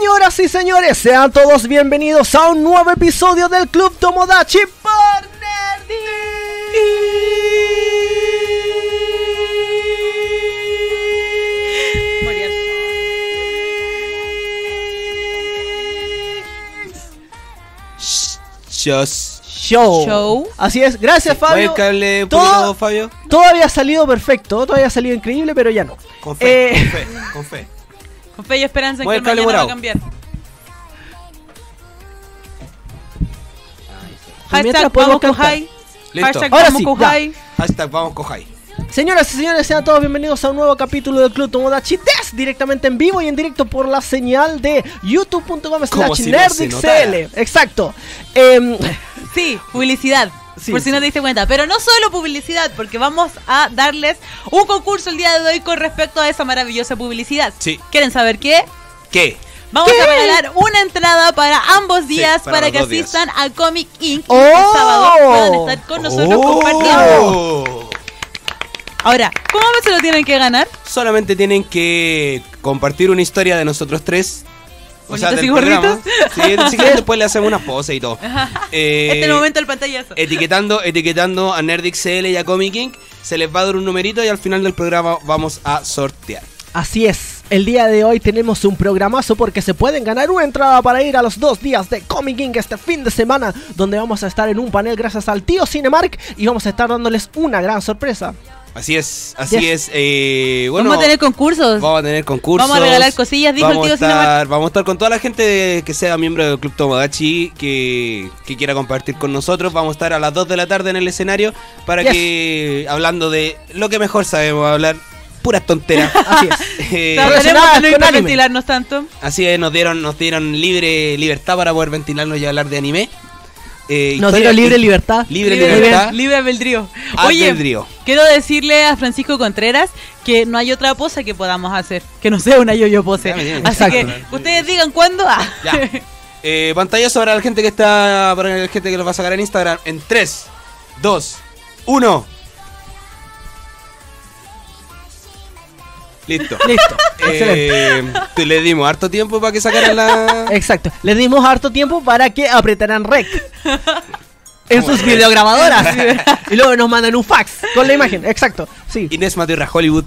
Señoras y señores, sean todos bienvenidos a un nuevo episodio del Club Tomodachi por Just Show. Show. Así es, gracias ¿Mueve Fabio. el cable un Todo- Fabio? Todo había salido perfecto, todo había salido increíble, pero ya no. Con fe, Eh, con fe, con fe. Con fe y esperanza en Mueve que el el mañana va a morado. cambiar. Mientras Hashtag podemos vamos cantar. Listo. Hashtag Ahora vamos sí, Kohai. Hashtag vamos cojai. Señoras y señores, sean todos bienvenidos a un nuevo capítulo del Club Tomodachi Test, directamente en vivo y en directo por la señal de youtube.com Como slash si no se notara. nerdixl. Exacto. Em, Sí, publicidad. Sí, por si sí. no te diste cuenta. Pero no solo publicidad, porque vamos a darles un concurso el día de hoy con respecto a esa maravillosa publicidad. Sí. ¿Quieren saber qué? ¿Qué? Vamos a regalar una entrada para ambos días para que dos días. asistan a Comic Inc. ¡Oh! El sábado puedan estar con nosotros compartiendo. Oh. Ahora, ¿cómo se lo tienen que ganar? Solamente tienen que compartir una historia de nosotros tres. O sea, del y programa. gorditos. Sí, después le hacemos unas poses y todo. Eh, este es el momento del pantallazo. Etiquetando, etiquetando a NerdXL y a Comic Inc. Se les va a dar un numerito y al final del programa vamos a sortear. Así es, el día de hoy tenemos un programazo porque se pueden ganar una entrada para ir a los dos días de Comic Inc. este fin de semana, donde vamos a estar en un panel gracias al tío Cinemark y vamos a estar dándoles una gran sorpresa. Así es, así Yes. es. eh, bueno, vamos a tener concursos. Vamos a tener concursos. Vamos a regalar cosillas, dijo el vamos tío a estar. Vamos a estar con toda la gente que sea miembro del Club Tomodachi que, que quiera compartir con nosotros. Vamos a estar a las 2 de la tarde en el escenario para Yes. que, hablando de lo que mejor sabemos hablar, puras tonteras. Así es. Eh, no hiperventilarnos tanto. así es, nos dieron, nos dieron libre libertad para poder ventilarnos y hablar de anime. Eh, Nos historia- dieron libre libertad. Libre Libre, libertad. libre albedrío. Oye, Albedrío. quiero decirle a Francisco Contreras que no hay otra pose que podamos hacer. Que no sea una yo-yo pose. Ya. Así Exacto. que ustedes digan cuándo. Ah. Ya. Eh, pantallazo para la gente que está. Para la gente que lo va a sacar en Instagram. En 3, 2, 1. Listo. Listo. Excelente. Eh, te le dimos harto tiempo para que sacaran la. Exacto. Les dimos harto tiempo para que apretaran rec. En ¿Cómo sus rec? videograbadoras. y luego nos mandan un fax con la imagen. Exacto. Sí. Inés Maturra Hollywood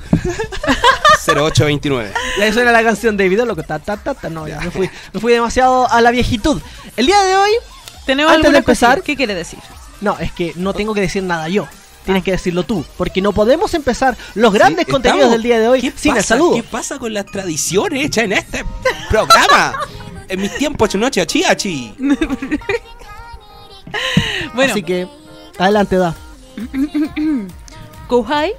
0829. Y eso era la canción de video, loco. Ta, ta, ta, ta. No, ya me fui, me fui demasiado a la viejitud. El día de hoy, Tenemos Antes de empezar-. ¿Qué quiere decir? no, es que no tengo que decir nada yo. Tienes que decirlo tú. Porque no podemos empezar los grandes Sí, contenidos estamos- del día de hoy ¿Qué sin el pasa? saludo. ¿Qué pasa con las tradiciones hechas en este programa? En mis tiempos, noche achi achi. Bueno, Así que, adelante, da. Kohai,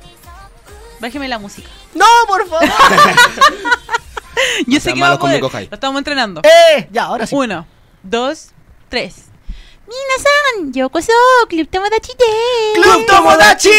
bájeme la música. ¡No, por favor! Yo sé que vamos a con mi poder. Kohai. Lo estamos entrenando. ¡Eh! Ya, ahora sí. Uno, dos, tres. Minasan, Club Tomodachi de. ¡Club Tomodachi!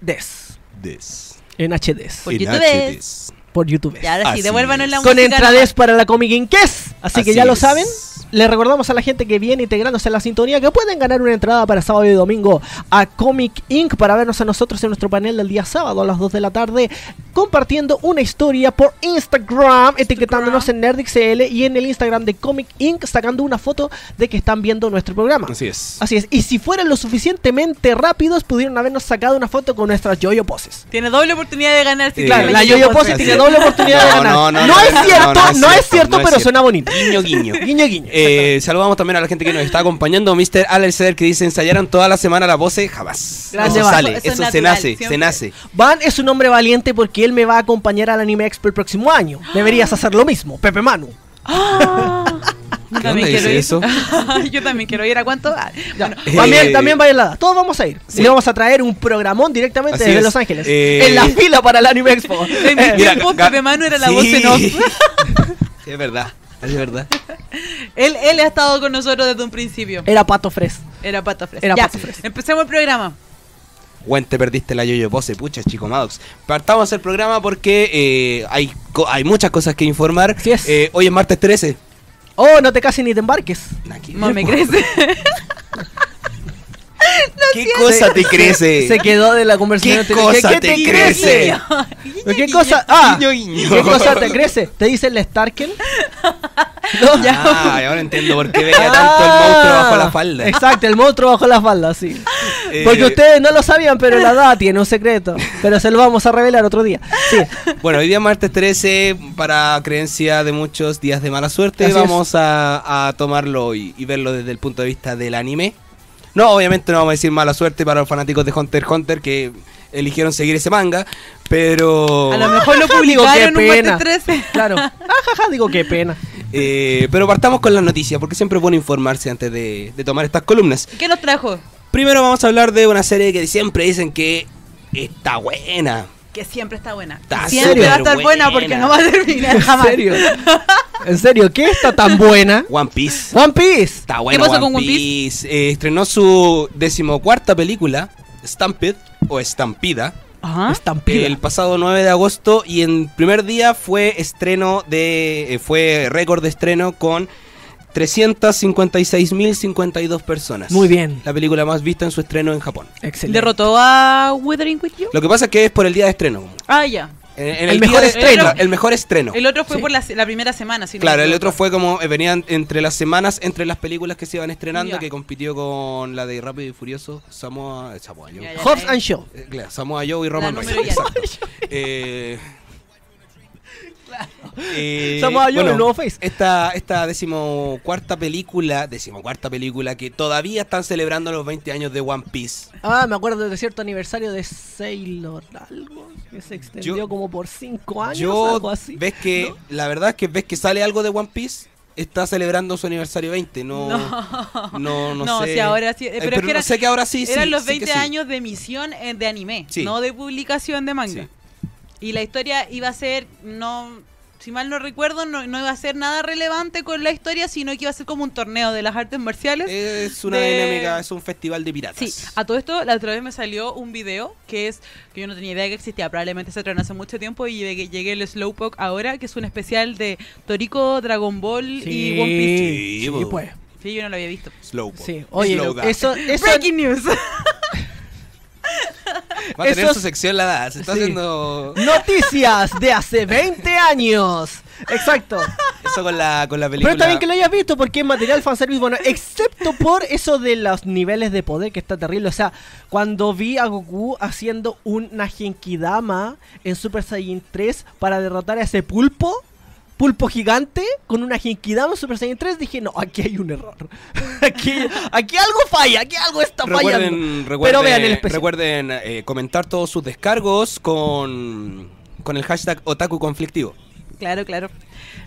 Des. Des. En HDs. Por YouTube. Por YouTube. Y ahora sí, Así devuélvanos la música. Con entrades nomás. para la Comic Inquest. Así, que Así ya lo saben. Le recordamos a la gente que viene integrándose en la sintonía que pueden ganar una entrada para sábado y domingo a Comic Inc. para vernos a nosotros en nuestro panel del día sábado a las 2 de la tarde compartiendo una historia por Instagram, etiquetándonos en NerdXL y en el Instagram de Comic Inc. sacando una foto de que están viendo nuestro programa. Así es. Así es, y si fueran lo suficientemente rápidos pudieron habernos sacado una foto con nuestras yoyo poses. Tiene doble oportunidad de ganar. si Eh, Claro, la yo-yo pose. tiene doble oportunidad de ganar. no, no, No no, es cierto, no, no es cierto, no es pero cierto. suena bonito. Guiño, guiño. Guiño, guiño. Eh, saludamos también a la gente que nos está acompañando. Mr. Alerceder que dice ensayaron toda la semana la voz jamás. Grande, eso va. sale, Eso eso, es se natural, nace, se nace. Van es un hombre valiente porque él me va a acompañar al Anime Expo el próximo año. Deberías hacer lo mismo, Pepe Manu. Ah, yo ¿Qué también quiero dice ir. eso? yo también quiero ir. ¿A cuánto? Bueno, También, Eh, también bailar. Todos vamos a ir. sí. Le vamos a traer un programón directamente Así desde es. Los Ángeles. Eh, En la fila para el Anime Expo. en mi Eh, tiempo, Pepe Manu era la Sí. voz en off. Sí, es verdad, es verdad. él, él ha estado con nosotros desde un principio. Era Pato Fres. Era Pato Fres. Era Ya, Pato Fres. Empecemos el programa. Buen, te perdiste la yoyo pose, pucha, chico Maddox. Partamos el programa porque eh, hay, hay muchas cosas que informar. Es. Eh, hoy es martes 13. Oh, no te cases ni te embarques. Nah, ¿qué- No me crece. ¿Qué cosa te crece? Se quedó de la conversación. ¿Qué cosa te crece? ¿Qué cosa? Ah, Guiño, guiño. ¿qué cosa te crece? ¿Te dice el Starken? No. Ah, ahora entiendo por qué veía tanto el monstruo bajo la falda. Ah, Exacto, el monstruo bajo la falda, sí. Eh, Porque ustedes no lo sabían, pero la edad tiene un secreto. Pero se lo vamos a revelar otro día. Sí. Bueno, hoy día martes 13, para creencia de muchos días de mala suerte, Así vamos a, a tomarlo y verlo desde el punto de vista del anime. No, obviamente no vamos a decir mala suerte para los fanáticos de Hunter x Hunter que eligieron seguir ese manga, pero... A lo mejor lo Digo, qué publicaron en un pena. martes 13. Claro. Ajaja, digo qué pena. eh, pero partamos con las noticias, porque siempre es bueno informarse antes de, de tomar estas columnas. ¿Qué nos trajo? Primero vamos a hablar de una serie que siempre dicen que está buena. Que siempre está buena. Está siempre va a estar buena buena. porque no va a terminar ¿En jamás. serio? ¿En serio? ¿Qué está tan buena? One Piece. One Piece. Está bueno pasó One con One Piece. Eh, estrenó su decimocuarta película, Stampede o Estampida, Ajá. Estampida. el pasado 9 de agosto y en primer día fue estreno de eh, fue récord de estreno con 356.052 personas. Muy bien. La película más vista en su estreno en Japón. Excelente. Derrotó a Withering With You. Lo que pasa es que es por el día de estreno. Ah, ya. En, en El mejor de- estreno. El mejor estreno. El otro fue Sí. por la, la primera semana. si Claro, el otro fue como eh, venían entre las semanas, entre las películas que se iban estrenando, Ya. que compitió con la de Rápido y Furioso, Samoa, eh, Samoa Joe. Hobbs and Show. Eh, claro, Samoa Joe y Roman Reigns. Exacto. Eh, eh, Samoa Joe, el nuevo face. Esta, esta decimocuarta película, decimocuarta película que todavía están celebrando los 20 años de One Piece. Ah, me acuerdo de cierto aniversario de Sailor algo que se extendió Yo- como por cinco años, Yo, algo así. ves que, la verdad es que ves que sale algo de One Piece, está celebrando su aniversario 20, no, no, no, No, sé. sí, ahora sí, eh, Eh, pero es que era- sé que ahora sí, Eran los sí que 20 sí. años de emisión eh, de anime, no de publicación de manga. Sí. Y la historia iba a ser, no, si mal no recuerdo, no, no iba a ser nada relevante con la historia, sino que iba a ser como un torneo de las artes marciales. Es una de- dinámica, es un festival de piratas. Sí, a todo esto la otra vez me salió un video que es que yo no tenía idea que existía, probablemente se estrenó hace mucho tiempo y llegué, llegué el Slowpoke ahora, que es un especial de Toriko, Dragon Ball y One Piece. Sí, sí, pues. Sí, yo no lo había visto. Slowpoke. Sí, oye, Slowdown. eso, eso, Breaking news. Va a tener su sección la se está Sí. haciendo noticias de hace 20 años. Exacto. eso con la, con la película. Pero bien que lo hayas visto porque es material fanservice bueno, excepto por eso de los niveles de poder que está terrible. O sea, cuando vi a Goku haciendo una Genkidama en Super Saiyan 3 para derrotar a ese pulpo, pulpo gigante, con una Genkidama en Super Saiyan 3, dije, no, aquí hay un error. Aquí, aquí algo falla, aquí algo está fallando. Recuerden, recuerden, Pero vean el especial. recuerden eh, comentar todos sus descargos con, con el hashtag Otaku Conflictivo. claro, claro.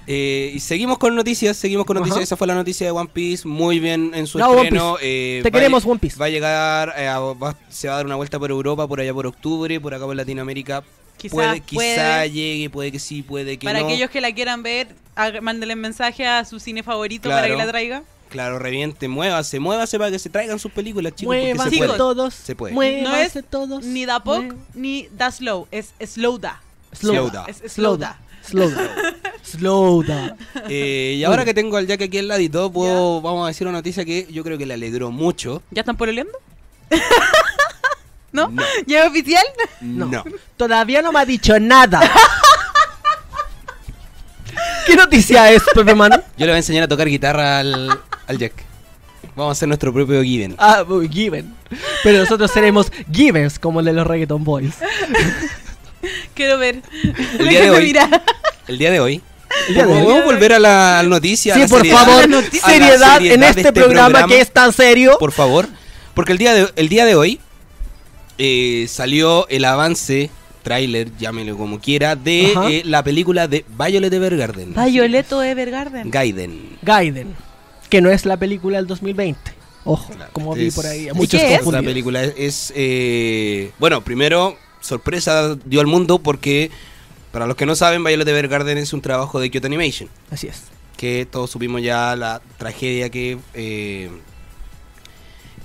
Eh, y seguimos con noticias, seguimos con noticias. Ajá. Esa fue la noticia de One Piece, muy bien en su One estreno. Eh, Te queremos, One Piece. Va a llegar, eh, a- va- se va a dar una vuelta por Europa, por allá por octubre, por acá por Latinoamérica. Quizá puede, quizá puede. llegue, puede que sí, puede que Para no. aquellos que la quieran ver, mándenle mensaje a su cine favorito para que la traiga. Claro, reviente, muévase, muévase para que se traigan sus películas, chicos. porque se puede. todos. Se puede. No es todos. ni da pok Mué- ni da slow, es slow da. Slow da. Es Slow slow da. da. Slow da. Slow da. Eh, y ahora que tengo al Jack aquí al ladito, puedo, vamos a decir una noticia que yo creo que le alegró mucho. ¿Ya están pololeando? ¿No? No. ¿Ya es oficial? No. No. Todavía no me ha dicho nada. ¿Qué noticia es, Pepe Manu? Yo le voy a enseñar a tocar guitarra al, al Jack. Vamos a hacer nuestro propio Given. Ah, Given. Pero nosotros seremos Givens, como el de los Reggaeton Boys. Quiero ver. El día de hoy. El día de hoy. El día de hoy. ¿Podemos volver a la noticia? a Sí, la por seriedad? favor, la seriedad en seriedad este, de programa, que es tan serio. Por favor. Porque el día de, el día de hoy eh, salió el avance, tráiler, llámelo como quiera, de eh, la película de Violet Evergarden. Violeto Evergarden. Gaiden. Gaiden, que no es la película del 2020. Ojo, Claro, como vi es- por ahí. a ¿Y Muchos qué es? Esta confundidos. película es, es, eh, bueno, primero sorpresa dio al mundo porque para los que no saben, Violet Evergarden es un trabajo de Kyoto Animation, Así es. que todos supimos ya la tragedia que eh,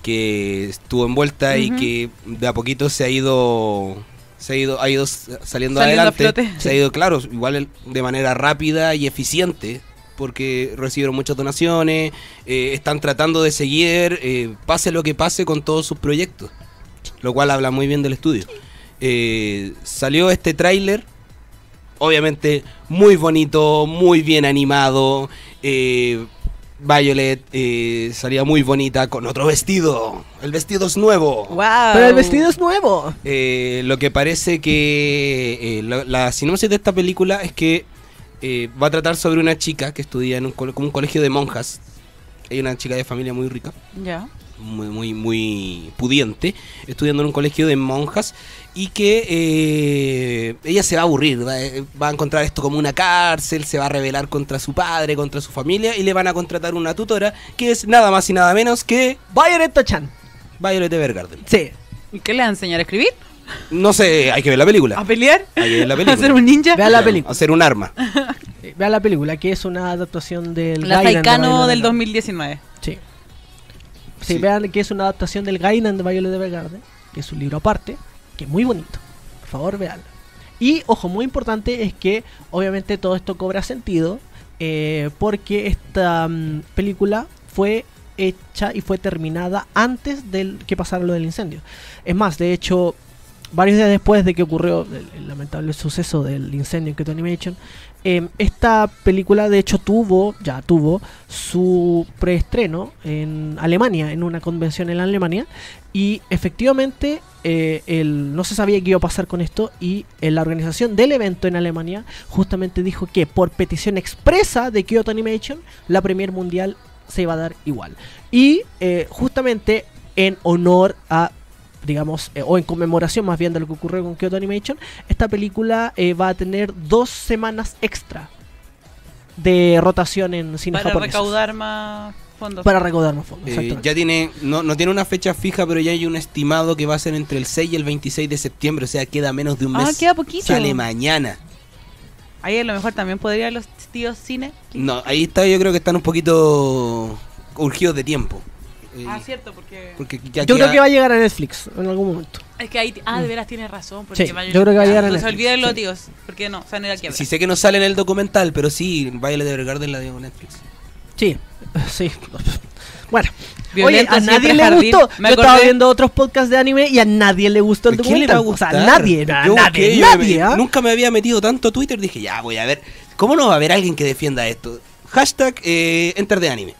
que estuvo envuelta y que de a poquito se ha ido se ha ido ha ido saliendo, adelante, se ha ido claro, igual de manera rápida y eficiente porque recibieron muchas donaciones, eh, están tratando de seguir, eh, pase lo que pase con todos sus proyectos, lo cual habla muy bien del estudio. Eh, salió este tráiler obviamente muy bonito, muy bien animado. Violet eh, salía muy bonita con otro vestido. El vestido es nuevo. ¡Wow! Pero el vestido es nuevo. Eh, lo que parece que eh, la, la sinopsis de esta película es que eh, va a tratar sobre una chica que estudia en un, cole- como un colegio de monjas. Hay una chica de familia muy rica, Ya. muy, muy, muy pudiente, estudiando en un colegio de monjas y que eh, ella se va a aburrir, va, eh, va a encontrar esto como una cárcel, se va a rebelar contra su padre, contra su familia y le van a contratar una tutora que es nada más y nada menos que Violet Tochan. Violet Evergarden. Sí. ¿Y qué le va a enseñar a escribir? No sé, hay que ver la película. ¿A pelear? Hay que ver la ¿A película. ser un ninja? Vea la película. Hacer un arma. Vean la película, que es una adaptación del La Taikano del Evergarden. 2019. Sí. Sí, Sí. vean que es una adaptación del Gainan de Violet Evergarden, que es un libro aparte, que muy bonito. Por favor, veanlo. Y, ojo, muy importante es que obviamente todo esto cobra sentido eh, porque esta mm, película fue hecha y fue terminada antes del que pasara lo del incendio. Es más, de hecho, varios días después de que ocurrió el, lamentable suceso del incendio en Kyoto Animation, eh, esta película de hecho tuvo, ya tuvo, su preestreno en Alemania, en una convención en Alemania, y efectivamente eh, el, no se sabía qué iba a pasar con esto, y eh, la organización del evento en Alemania justamente dijo que por petición expresa de Kyoto Animation, la Premier Mundial se iba a dar igual. Y eh, justamente en honor a digamos, eh, o en conmemoración más bien de lo que ocurrió con Kyoto Animation, esta película eh, va a tener dos semanas extra de rotación en cine Para recaudar más fondos. Para recaudar más fondos. Eh, ya tiene, no, no tiene una fecha fija, pero ya hay un estimado que va a ser entre el 6 y el 26 de septiembre, o sea, queda menos de un mes. Ah, queda poquito. Sale mañana. Ahí a lo mejor también podría los tíos cine. No, ahí está, yo creo que están un poquito urgidos de tiempo. Eh, Ah, cierto, porque... porque ya Yo queda- creo que va a llegar a Netflix en algún momento. Es que ahí... Ah, de veras tienes razón. Porque Sí, yo creo que va a llegar a Netflix, olviden los sí. tíos. Porque no, o sea, no era quiebra. Sí sé que no sale en el documental, pero sí, Violet Evergarden la dio Netflix. Sí, sí. Bueno, Violento oye, a nadie le jardín. gustó. Me Yo estaba viendo otros podcasts de anime y a nadie le gustó el ¿A quién le va documental. a O sea, gustar? nadie, na- Yo nadie, nadie. me- ¿ah? Nunca me había metido tanto Twitter, dije, ya, voy a ver. ¿Cómo no va a haber alguien que defienda esto? Hashtag eh, Enter de Anime.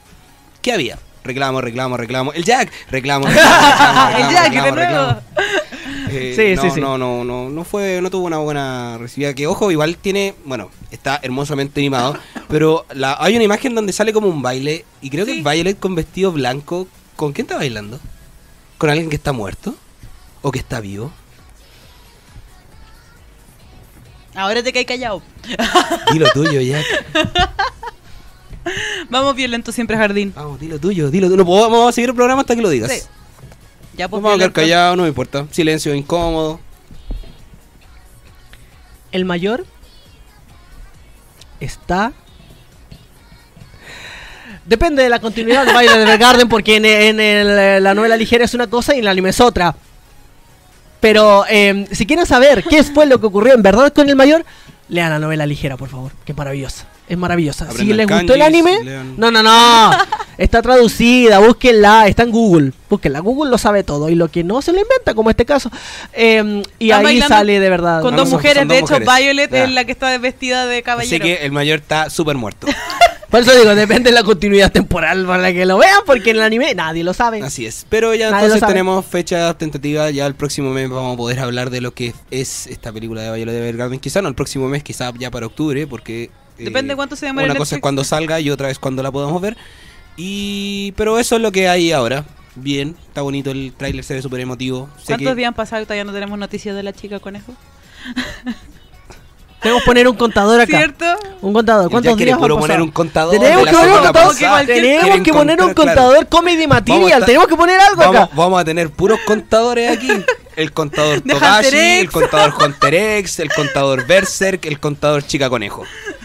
¿Qué había? Reclamo, reclamo, reclamo. El Jack, reclamo, reclamo, reclamo, El Jack, de nuevo. Eh, Sí, no, sí, sí. no, no, no, no fue, no tuvo una buena recibida. Que ojo, igual tiene, bueno, está hermosamente animado, pero la, hay una imagen donde sale como un baile y creo que Violet con vestido blanco. ¿Con quién está bailando? ¿Con alguien que está muerto? ¿O que está vivo? Ahora te cae callado. Dilo tuyo, Jack. Vamos violento siempre jardín. Vamos, dilo tuyo, dilo tuyo. No puedo- vamos a seguir el programa hasta que lo digas. Ya pues, Vamos a quedar callados, no me importa. Silencio incómodo. El mayor está. Depende de la continuidad de Violet Evergarden, porque en, en el- la novela ligera es una cosa y en el anime es otra. Pero eh, si quieren saber qué fue lo que ocurrió en verdad con el mayor, lean la novela ligera, por favor, que es maravillosa. Es maravillosa. si les gustó el anime, lean. no, no, no. Está traducida, búsquenla, está en Google. Búsquenla, Google lo sabe todo. Y lo que no se lo inventa, como este caso. Eh, y Están ahí sale de verdad. Con dos mujeres, de hecho, mujeres. Violet Ya. es la que está vestida de Así caballero. que el mayor está súper muerto. Por eso digo, depende de la continuidad temporal para que lo vean, porque en el anime nadie lo sabe. Así es. Pero ya Nadie entonces tenemos fecha tentativa. Ya el próximo mes vamos a poder hablar de lo que es esta película de Violet Evergarden. Quizá no el próximo mes, quizá ya para octubre, porque... eh, Depende cuánto se demore Una cosa es cuando salga y otra es cuando la podamos ver. Y pero eso es lo que hay ahora. Bien, está bonito el tráiler, se ve súper emotivo. Sé ¿Cuántos que- días han pasado y todavía no tenemos noticias de la chica conejo? Tenemos que poner un contador acá. ¿Cierto? Un contador. ¿Cuántos días puro han poner pasado? un contador. Tenemos que poner un contador. Tenemos que poner un contador comedy material. estar- Tenemos que poner algo Vamos, acá. vamos a tener puros contadores aquí. El contador Hunter X. el contador Hunter X, el contador Berserk, el contador Chica Conejo.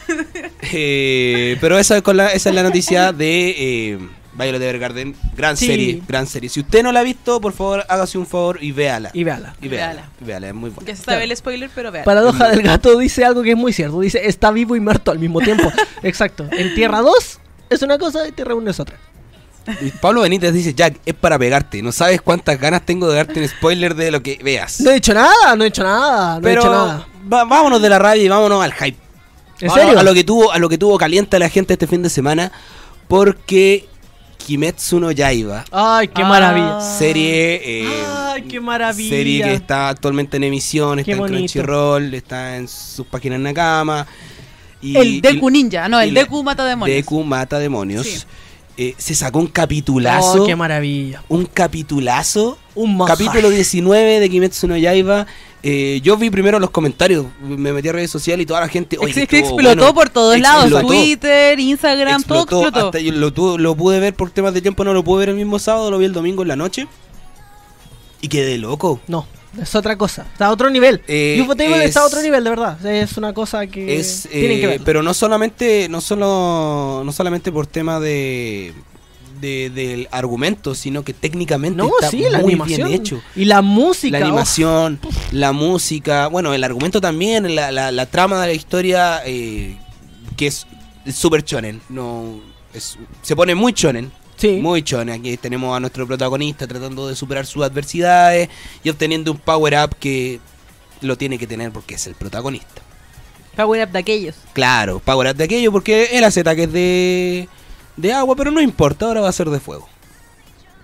Eh, pero esa es, con la, esa es la noticia de eh, Violet Evergarden. Gran Sí. serie, gran serie. Si usted no la ha visto, por favor, hágase un favor y véala. Y véala. Y véala. Véala. Véala, es muy buena. Ya se sabe el spoiler, pero vean. Paradoja del gato dice algo que es muy cierto. Dice, está vivo y muerto al mismo tiempo. Exacto. En Tierra 2 es una cosa y Tierra 1 es otra. Y Pablo Benítez dice, Jack, es para pegarte. No sabes cuántas ganas tengo de darte un spoiler de lo que veas. No he dicho nada, no he hecho nada, no Pero he hecho nada. va- vámonos de la rabia y vámonos al hype. ¿En Vámonos serio? A lo que tuvo, a lo que tuvo caliente la gente este fin de semana. Porque Kimetsu no Yaiba, Ay, qué Ah. maravilla. serie. eh, Ay, qué maravilla. Serie que está actualmente en emisión, Qué está en. Crunchyroll, está en sus páginas Nakama. Y, El Deku y- Ninja, no, el Deku mata demonios. Deku mata demonios. Sí. Eh, se sacó un capitulazo. Oh, qué maravilla. un capitulazo. Un manjar. Capítulo 19 de Kimetsu no Yaiba. Eh, yo vi primero los comentarios, me metí a redes sociales y toda la gente. Oye, estuvo explotó bueno". por todos lados, Explotó. Twitter, Instagram, todo explotó. Hasta yo lo, pude ver por temas de tiempo, no lo pude ver el mismo sábado, lo vi el domingo en la noche. Y quedé loco. No, es otra cosa. Está a otro nivel. Eh, es- está a otro nivel, de verdad. Es una cosa que Es, tienen que eh, ver. pero no solamente, no solo, no solamente por tema de, de- del argumento, sino que técnicamente No, está sí, la muy animación. bien hecho. Y la música. La oh, animación, la música, bueno, el argumento también, la, la- la trama de la historia, eh, que es súper chonen. No, es, se pone muy chonen. sí. Muy chonen. Aquí tenemos a nuestro protagonista tratando de superar sus adversidades y obteniendo un power up que lo tiene que tener porque es el protagonista. Power up de aquellos. Claro, power up de aquello porque él hace ataques de, de agua, pero no importa, ahora va a ser de fuego.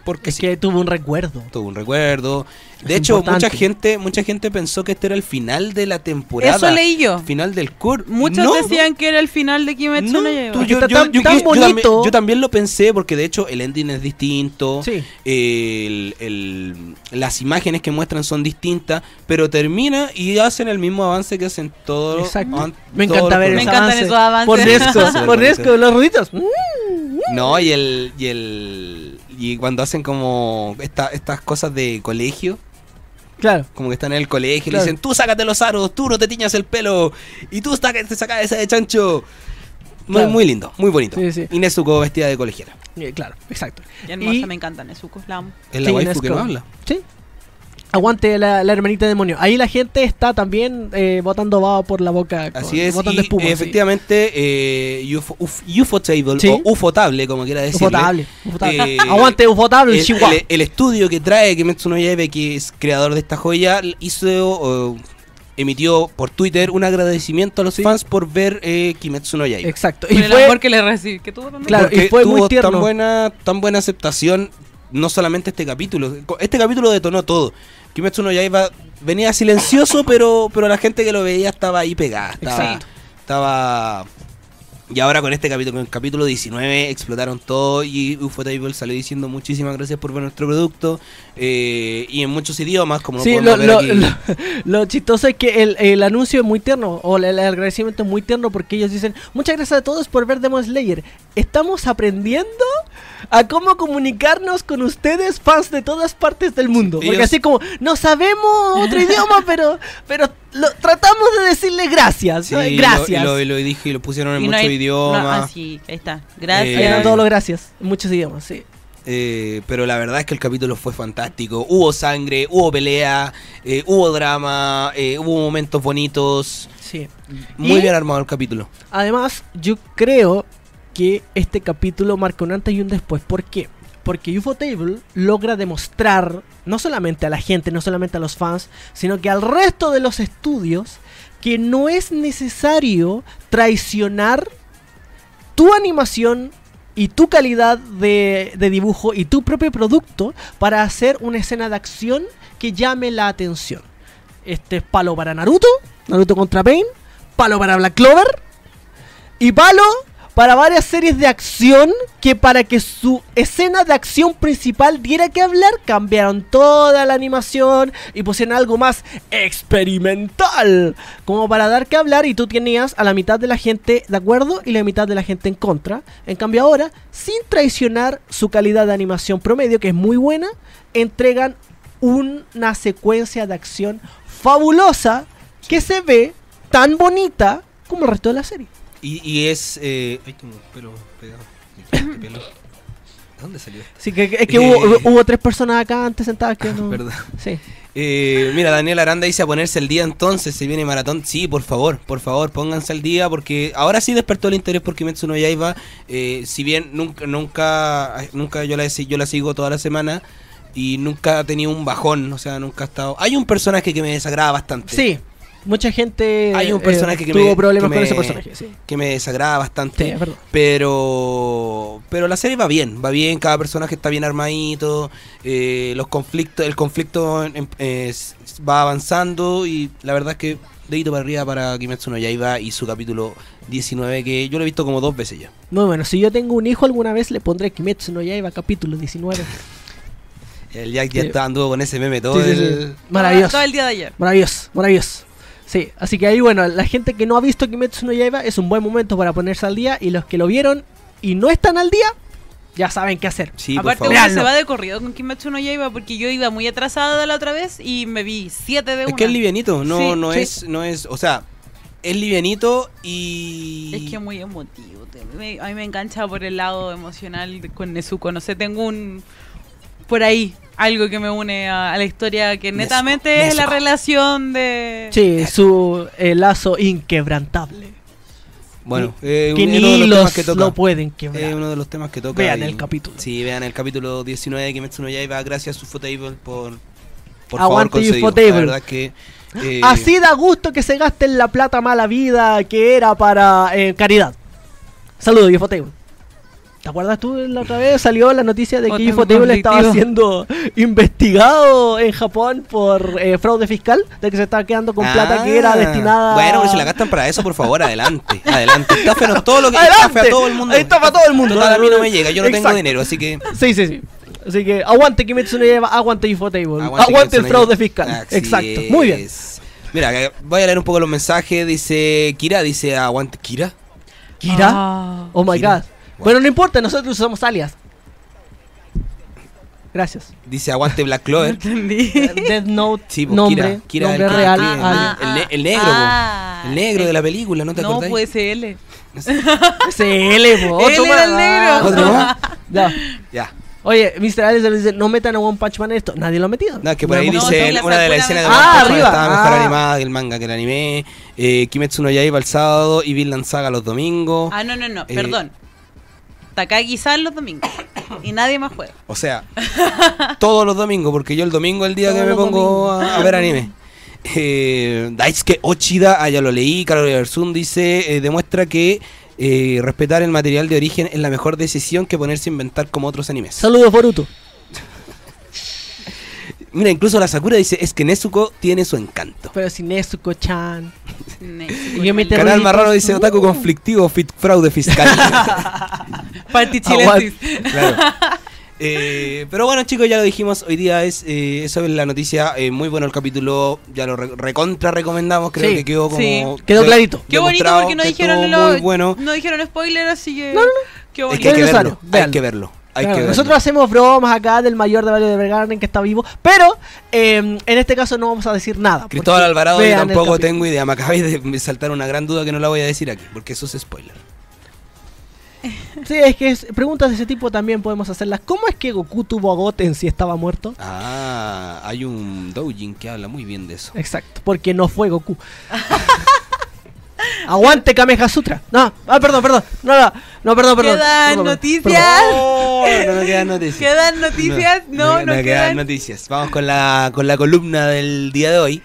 Porque Es sí, que tuvo un recuerdo. tuvo un recuerdo. De Es hecho, importante. mucha gente, mucha gente pensó que este era el final de la temporada. Eso leí yo. Final del core. Muchos No, decían que era el final de Kimetsu no, no, tú- yo, tan- yo- tan yo también, bonito. yo también lo pensé porque de hecho el ending es distinto. Sí. el- el- las imágenes que muestran son distintas, pero termina y hacen el mismo avance que hacen todos los Exacto. an- Me encanta ver Me encantan avance. esos avances. Por Súper por bonito. Nesco, los ruiditos. No, y el, y el y cuando hacen como esta- estas cosas de colegio, Claro. como que están en el colegio y le dicen, tú sácate los aros, tú no te tiñas el pelo, y tú saca- te sacas esa de chancho. Muy, Claro. muy lindo, muy bonito. Sí, sí. Y Nezuko vestida de colegiala. Eh, Claro, exacto. Y hermosa, Y- me encanta Nezuko, la amo. Es la Sí, waifu que no habla. Sí. Aguante la, la hermanita demonio. Ahí la gente está también eh, botando baba por la boca. con- Así es, y espuma. sí. efectivamente, eh, UFO, uf- UFOtable, Sí. o UFOtable, como quiera decirle. Ufotable. ufotable. Eh, Aguante, ufotable, el, Chihuahua. el- el estudio que trae Kimetsu no Yaiba, que es creador de esta joya, hizo, eh, emitió por Twitter un agradecimiento a los Sí. fans por ver eh, Kimetsu no Yaiba. Exacto. Por Y el amor que le recibí. Que tuvo también. Claro, y fue muy tuvo tierno. tan buena, tan buena aceptación, no solamente este capítulo. Este capítulo detonó todo. Kimetsu no Yaiba venía silencioso, pero, pero la gente que lo veía estaba ahí pegada. Estaba, Exacto. estaba- Y ahora con este capítulo, con el capítulo 19, explotaron todo y Ufotable salió diciendo muchísimas gracias por ver nuestro producto eh, y en muchos idiomas, como Sí, lo lo, ver lo, aquí. lo- lo chistoso es que el, el anuncio es muy tierno, o el, el agradecimiento es muy tierno porque ellos dicen, muchas gracias a todos por ver Demon Slayer. Estamos aprendiendo a cómo comunicarnos con ustedes, fans de todas partes del mundo. Porque Ellos- así como, no sabemos otro idioma, pero, pero lo, tratamos de decirle gracias. Sí, ¿no? y lo- gracias. Y lo, y lo dije y lo pusieron en Y no muchos hay- idiomas. no, ah, sí, ahí está. Gracias. Eh, Eran todos los gracias, en muchos idiomas, sí. Eh, pero la verdad es que el capítulo fue fantástico. Hubo sangre, hubo pelea, eh, hubo drama, eh, hubo momentos bonitos. sí. Muy Y- bien armado el capítulo. Además, yo creo que este capítulo marca un antes y un después. ¿Por qué? Porque Ufotable logra demostrar, no solamente a la gente, no solamente a los fans, sino que al resto de los estudios, que no es necesario traicionar tu animación y tu calidad de, de dibujo y tu propio producto para hacer una escena de acción que llame la atención. Este es palo para Naruto, Naruto contra Pain, palo para Black Clover y palo para varias series de acción que para que su escena de acción principal diera que hablar, cambiaron toda la animación y pusieron algo más experimental, como para dar que hablar y tú tenías a la mitad de la gente de acuerdo y la mitad de la gente en contra. En cambio ahora, sin traicionar su calidad de animación promedio, que es muy buena, entregan una secuencia de acción fabulosa que se ve tan bonita como el resto de la serie. Y, y es. Eh, ay, tengo un pelo pegado. Este pelo. ¿De dónde salió? Sí, que, es que Eh. hubo, hubo tres personas acá antes sentadas que no. Perdón. Sí. Eh, mira, Daniel Aranda dice a ponerse al día entonces, se viene maratón. Sí, por favor, por favor, pónganse al día porque ahora sí despertó el interés por Kimetsu no Yaiba. Eh, si bien nunca, nunca, nunca yo la, yo la sigo toda la semana y nunca ha tenido un bajón, o sea, nunca ha estado... Hay un personaje que me desagrada bastante. Sí. Mucha gente Hay un eh, personaje que tuvo me- problemas que con me- ese personaje. Sí, que me desagrada bastante. Sí. Pero pero la serie va bien, va bien, cada personaje está bien armadito, eh, los conflictos, el conflicto en- eh, va avanzando y la verdad es que dedito para arriba para Kimetsu no Yaiba y su capítulo 19 que yo lo he visto como dos veces ya. Muy bueno, si yo tengo un hijo alguna vez le pondré Kimetsu no Yaiba capítulo 19. El Jack ya Sí. está anduvo con ese meme todo Sí, sí, sí. el... Maravilloso. Todo el día de ayer. Maravilloso, maravilloso. Sí, así que ahí, bueno, la gente que no ha visto Kimetsu no Yaiba es un buen momento para ponerse al día. Y los que lo vieron y no están al día, ya saben qué hacer. Sí, Aparte, uno se va de corrido con Kimetsu no Yaiba porque yo iba muy atrasada la otra vez y me vi siete de Es una. que es livianito, no, Sí, no sí. es, no es, o sea, es livianito y... Es que es muy emotivo. a mí me engancha por el lado emocional con Nezuko. No sé, tengo un. Por ahí, algo que me une a, a la historia que netamente es la relación de. Sí, su eh, lazo inquebrantable. Bueno, eh, que uno ni de los que toca. lo pueden quebrar. Es uno de los temas que toca. Vean y- el capítulo. Sí, vean el capítulo 19 de Kimetsu no Yaiba. Gracias, Ufotable, por, por Aguante, favor. Ufotable. La verdad que... eh, Así da gusto que se gasten la plata mala vida que era para eh, caridad. Saludos, Ifotable. ¿Te acuerdas tú la otra vez? Salió la noticia de que Otro Ifotable estaba conflictivo. siendo investigado en Japón por eh, fraude fiscal, de que se estaba quedando con plata que era ah, destinada Bueno, pero si la gastan para eso, por favor, adelante. Adelante. Estáfenos todo lo que estafe a todo el mundo. Estafa a todo el mundo. Total, a mí no me llega, yo no tengo dinero, así que... Sí, sí, sí. Así que aguante Kimetsu no Yaiba, aguante Ifotable. Aguante, Kimetsu el fraude fiscal. Así Exacto. Muy bien. Mira, eh, voy a leer un poco los mensajes. Dice Kira, dice aguante Kira. Kira. Ah. Oh my Kira. god. Bueno, no importa, nosotros usamos alias. Gracias. Dice aguante Black No Clover. entendí. Death Note, Sí, pues, nombre, Kira, Kira, nombre el real. el, ne- el negro, Ah, po. el negro de la película, ¿no te no, acordáis? pues L. CL, po, otro Él era el negro. ¿Otro más? Ya. Ya. Oye, Mr. Alex le dice, no metan a One Punch Man en esto. Nadie lo ha metido. No, es que por ahí No, dice una de las escenas de Mejor. Ah, One Punch Man estaba mejor Ah. animada que el manga que el anime. Eh, Kimetsu no Yaiba el sábado y Vinland Saga los domingos. Ah, no, no, no, Eh, perdón. Takagi-san los domingos. Y nadie más juega. O sea, todos los domingos, porque yo el domingo es el día Todos que me pongo a, a ver anime. Eh, Daisuke Ochida, ah, ya lo leí, Carol Iversun dice, eh, demuestra que eh, respetar el material de origen es la mejor decisión que ponerse a inventar como otros animes. Saludos, Boruto. Mira, incluso la Sakura dice, es que Nezuko tiene su encanto. Pero sin Nezuko-chan. Ne- Y yo me Canal. Marrano dice, Uh. otaku conflictivo, fit, fraude fiscal. Party. Claro. Eh, pero bueno, chicos, ya lo dijimos. Hoy día es eh, eso es la noticia. eh, muy bueno el capítulo. Ya lo re- recontra recomendamos. Creo Sí, que quedó como. sí. Quedó de- clarito. Qué bonito porque no que dijeron lo- bueno. no dijeron spoiler, así que. No, no, no. Qué Es bonito. que hay que necesario, verlo. Hay véanlo. que verlo. Hay Claro, que verlo. nosotros hacemos bromas acá del mayor de Valle de Vergaren que está vivo, pero eh, en este caso no vamos a decir nada. Cristóbal Alvarado, yo tampoco tengo idea. Me acabáis de saltar una gran duda que no la voy a decir aquí, porque eso es spoiler. Sí, es que es- preguntas de ese tipo también podemos hacerlas. ¿Cómo es que Goku tuvo a Goten si estaba muerto? Ah, hay un doujin que habla muy bien de eso. Exacto, porque no fue Goku. Aguante Kameha Sutra. No, ah, perdón, perdón. No, no, no, perdón, perdón. Quedan Perdón, noticias. Oh, no me quedan noticias. ¿Quedan noticias? No, no, me quedan. noticias. Vamos con la, con la columna del día de hoy.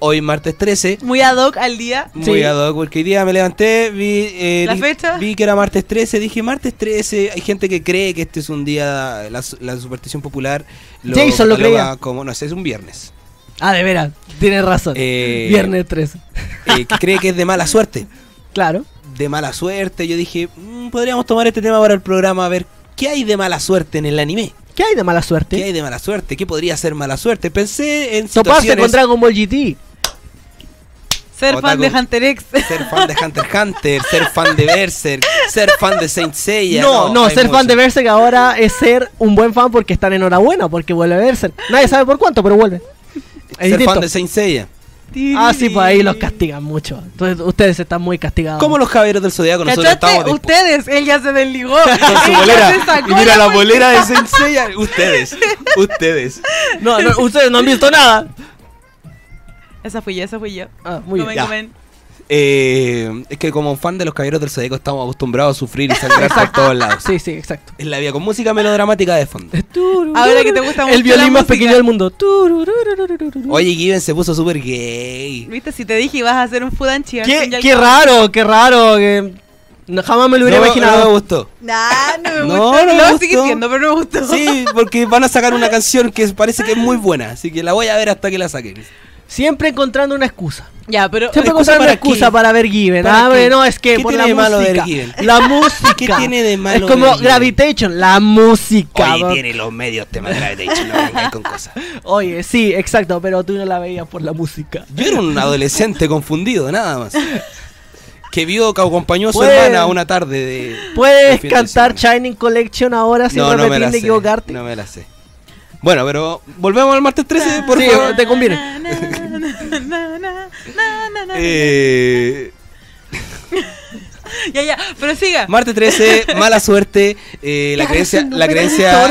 Hoy, martes 13. Muy ad hoc al día. Muy Sí. ad hoc, porque hoy día me levanté, vi, eh, ¿La di- fecha? vi que era martes 13, dije martes 13, hay gente que cree que este es un día, la, su- la superstición popular lo Jason lo creía. como, no sé, es un viernes, Ah, de veras, tienes razón. Eh, Viernes 13. eh, que cree que es de mala suerte, Claro. de mala suerte, yo dije, "Mm, podríamos tomar este tema para el programa a ver qué hay de mala suerte en el anime, ¿Qué hay de mala qué suerte? hay de mala suerte, qué podría ser mala suerte, pensé en Toparse situaciones... con Dragon Ball GT. Ser Otaku. fan de Hunter X. Ser fan de Hunter x Hunter, ser fan de Berserk, ser fan de Saint Seiya. No, no, ser fan de Berserk ahora es ser un buen fan porque están enhorabuena, porque vuelve a Berserk. Nadie sabe por cuánto, pero vuelve. Es Ser fan de Saint Seiya. Ah, sí, pues ahí los castigan mucho. Entonces ustedes están muy castigados. Como los caballeros del zodiaco, nosotros estamos dispu- Ustedes, él ya se desligó. con su bolera. se sacó Y mira la bolera. de Saint Seiya. Ustedes, ustedes. No, no, ustedes no han visto nada. Esa fui yo, esa fui yo. Ah, muy Comen, bien. Ya. comen. Eh, es que como fan de los caballeros del Zodíaco estamos acostumbrados a sufrir y sangrar por todos lados. Sí, sí, exacto. Es la vida con música melodramática de fondo. Ahora que te gusta mucho El violín la más pequeño del mundo. Oye, Given se puso súper gay. Viste, si te dije ibas a hacer un Fudanchi. Qué, qué raro, qué raro. Que no- jamás me lo hubiera No, imaginado. no me gustó. Nah, no me No, gustó. no me Lo gustó. sigue siendo, pero no me gustó. Sí, porque van a sacar una canción que parece que es muy buena, así que la voy a ver hasta que la saquen. Siempre encontrando una excusa. Ya, pero. Siempre ¿Excusa encontrando una excusa qué? para ver Given. ¿Para Ah, qué? bueno, es que ¿Qué por tiene la de malo música. ver Given? La música. ¿Qué tiene de malo Es como? Gravitation, la música. Oye, ¿no? tiene los medios temas de Gravitation, no con cosas. Oye, sí, exacto, pero tú no la veías por la música. Yo era un adolescente confundido, nada más. Que vio que acompañó a su hermana una tarde de. de ¿Puedes de cantar semana. Shining Collection ahora sin No, no me repetir equivocarte? No me la sé. Bueno, pero volvemos al martes 13, por Sí, favor. te conviene. Na, na, na. Eh, Ya, ya, pero siga. martes 13, mala suerte. eh, la creencia. La creencia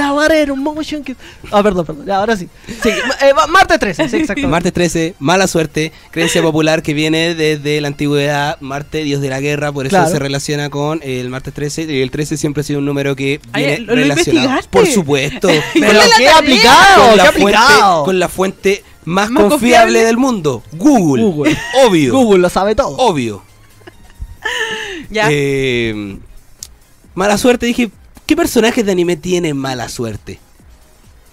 Ah, perdón, perdón. Ya, ahora sí. Sí, eh, martes 13, sí, exacto. Martes 13, mala suerte, creencia popular que viene desde la antigüedad, Marte, dios de la guerra, por eso Claro. se relaciona con el martes 13, y el 13 siempre ha sido un número que viene ¿lo- lo relacionado. Por supuesto. Pero la qué aplicado, con, qué la fuente, aplicado. con la fuente más, ¿Más confiable, confiable? del mundo, Google. Google. Obvio. Google lo sabe todo. Obvio. Ya. Eh, mala suerte, dije, ¿qué personajes de anime tienen mala suerte?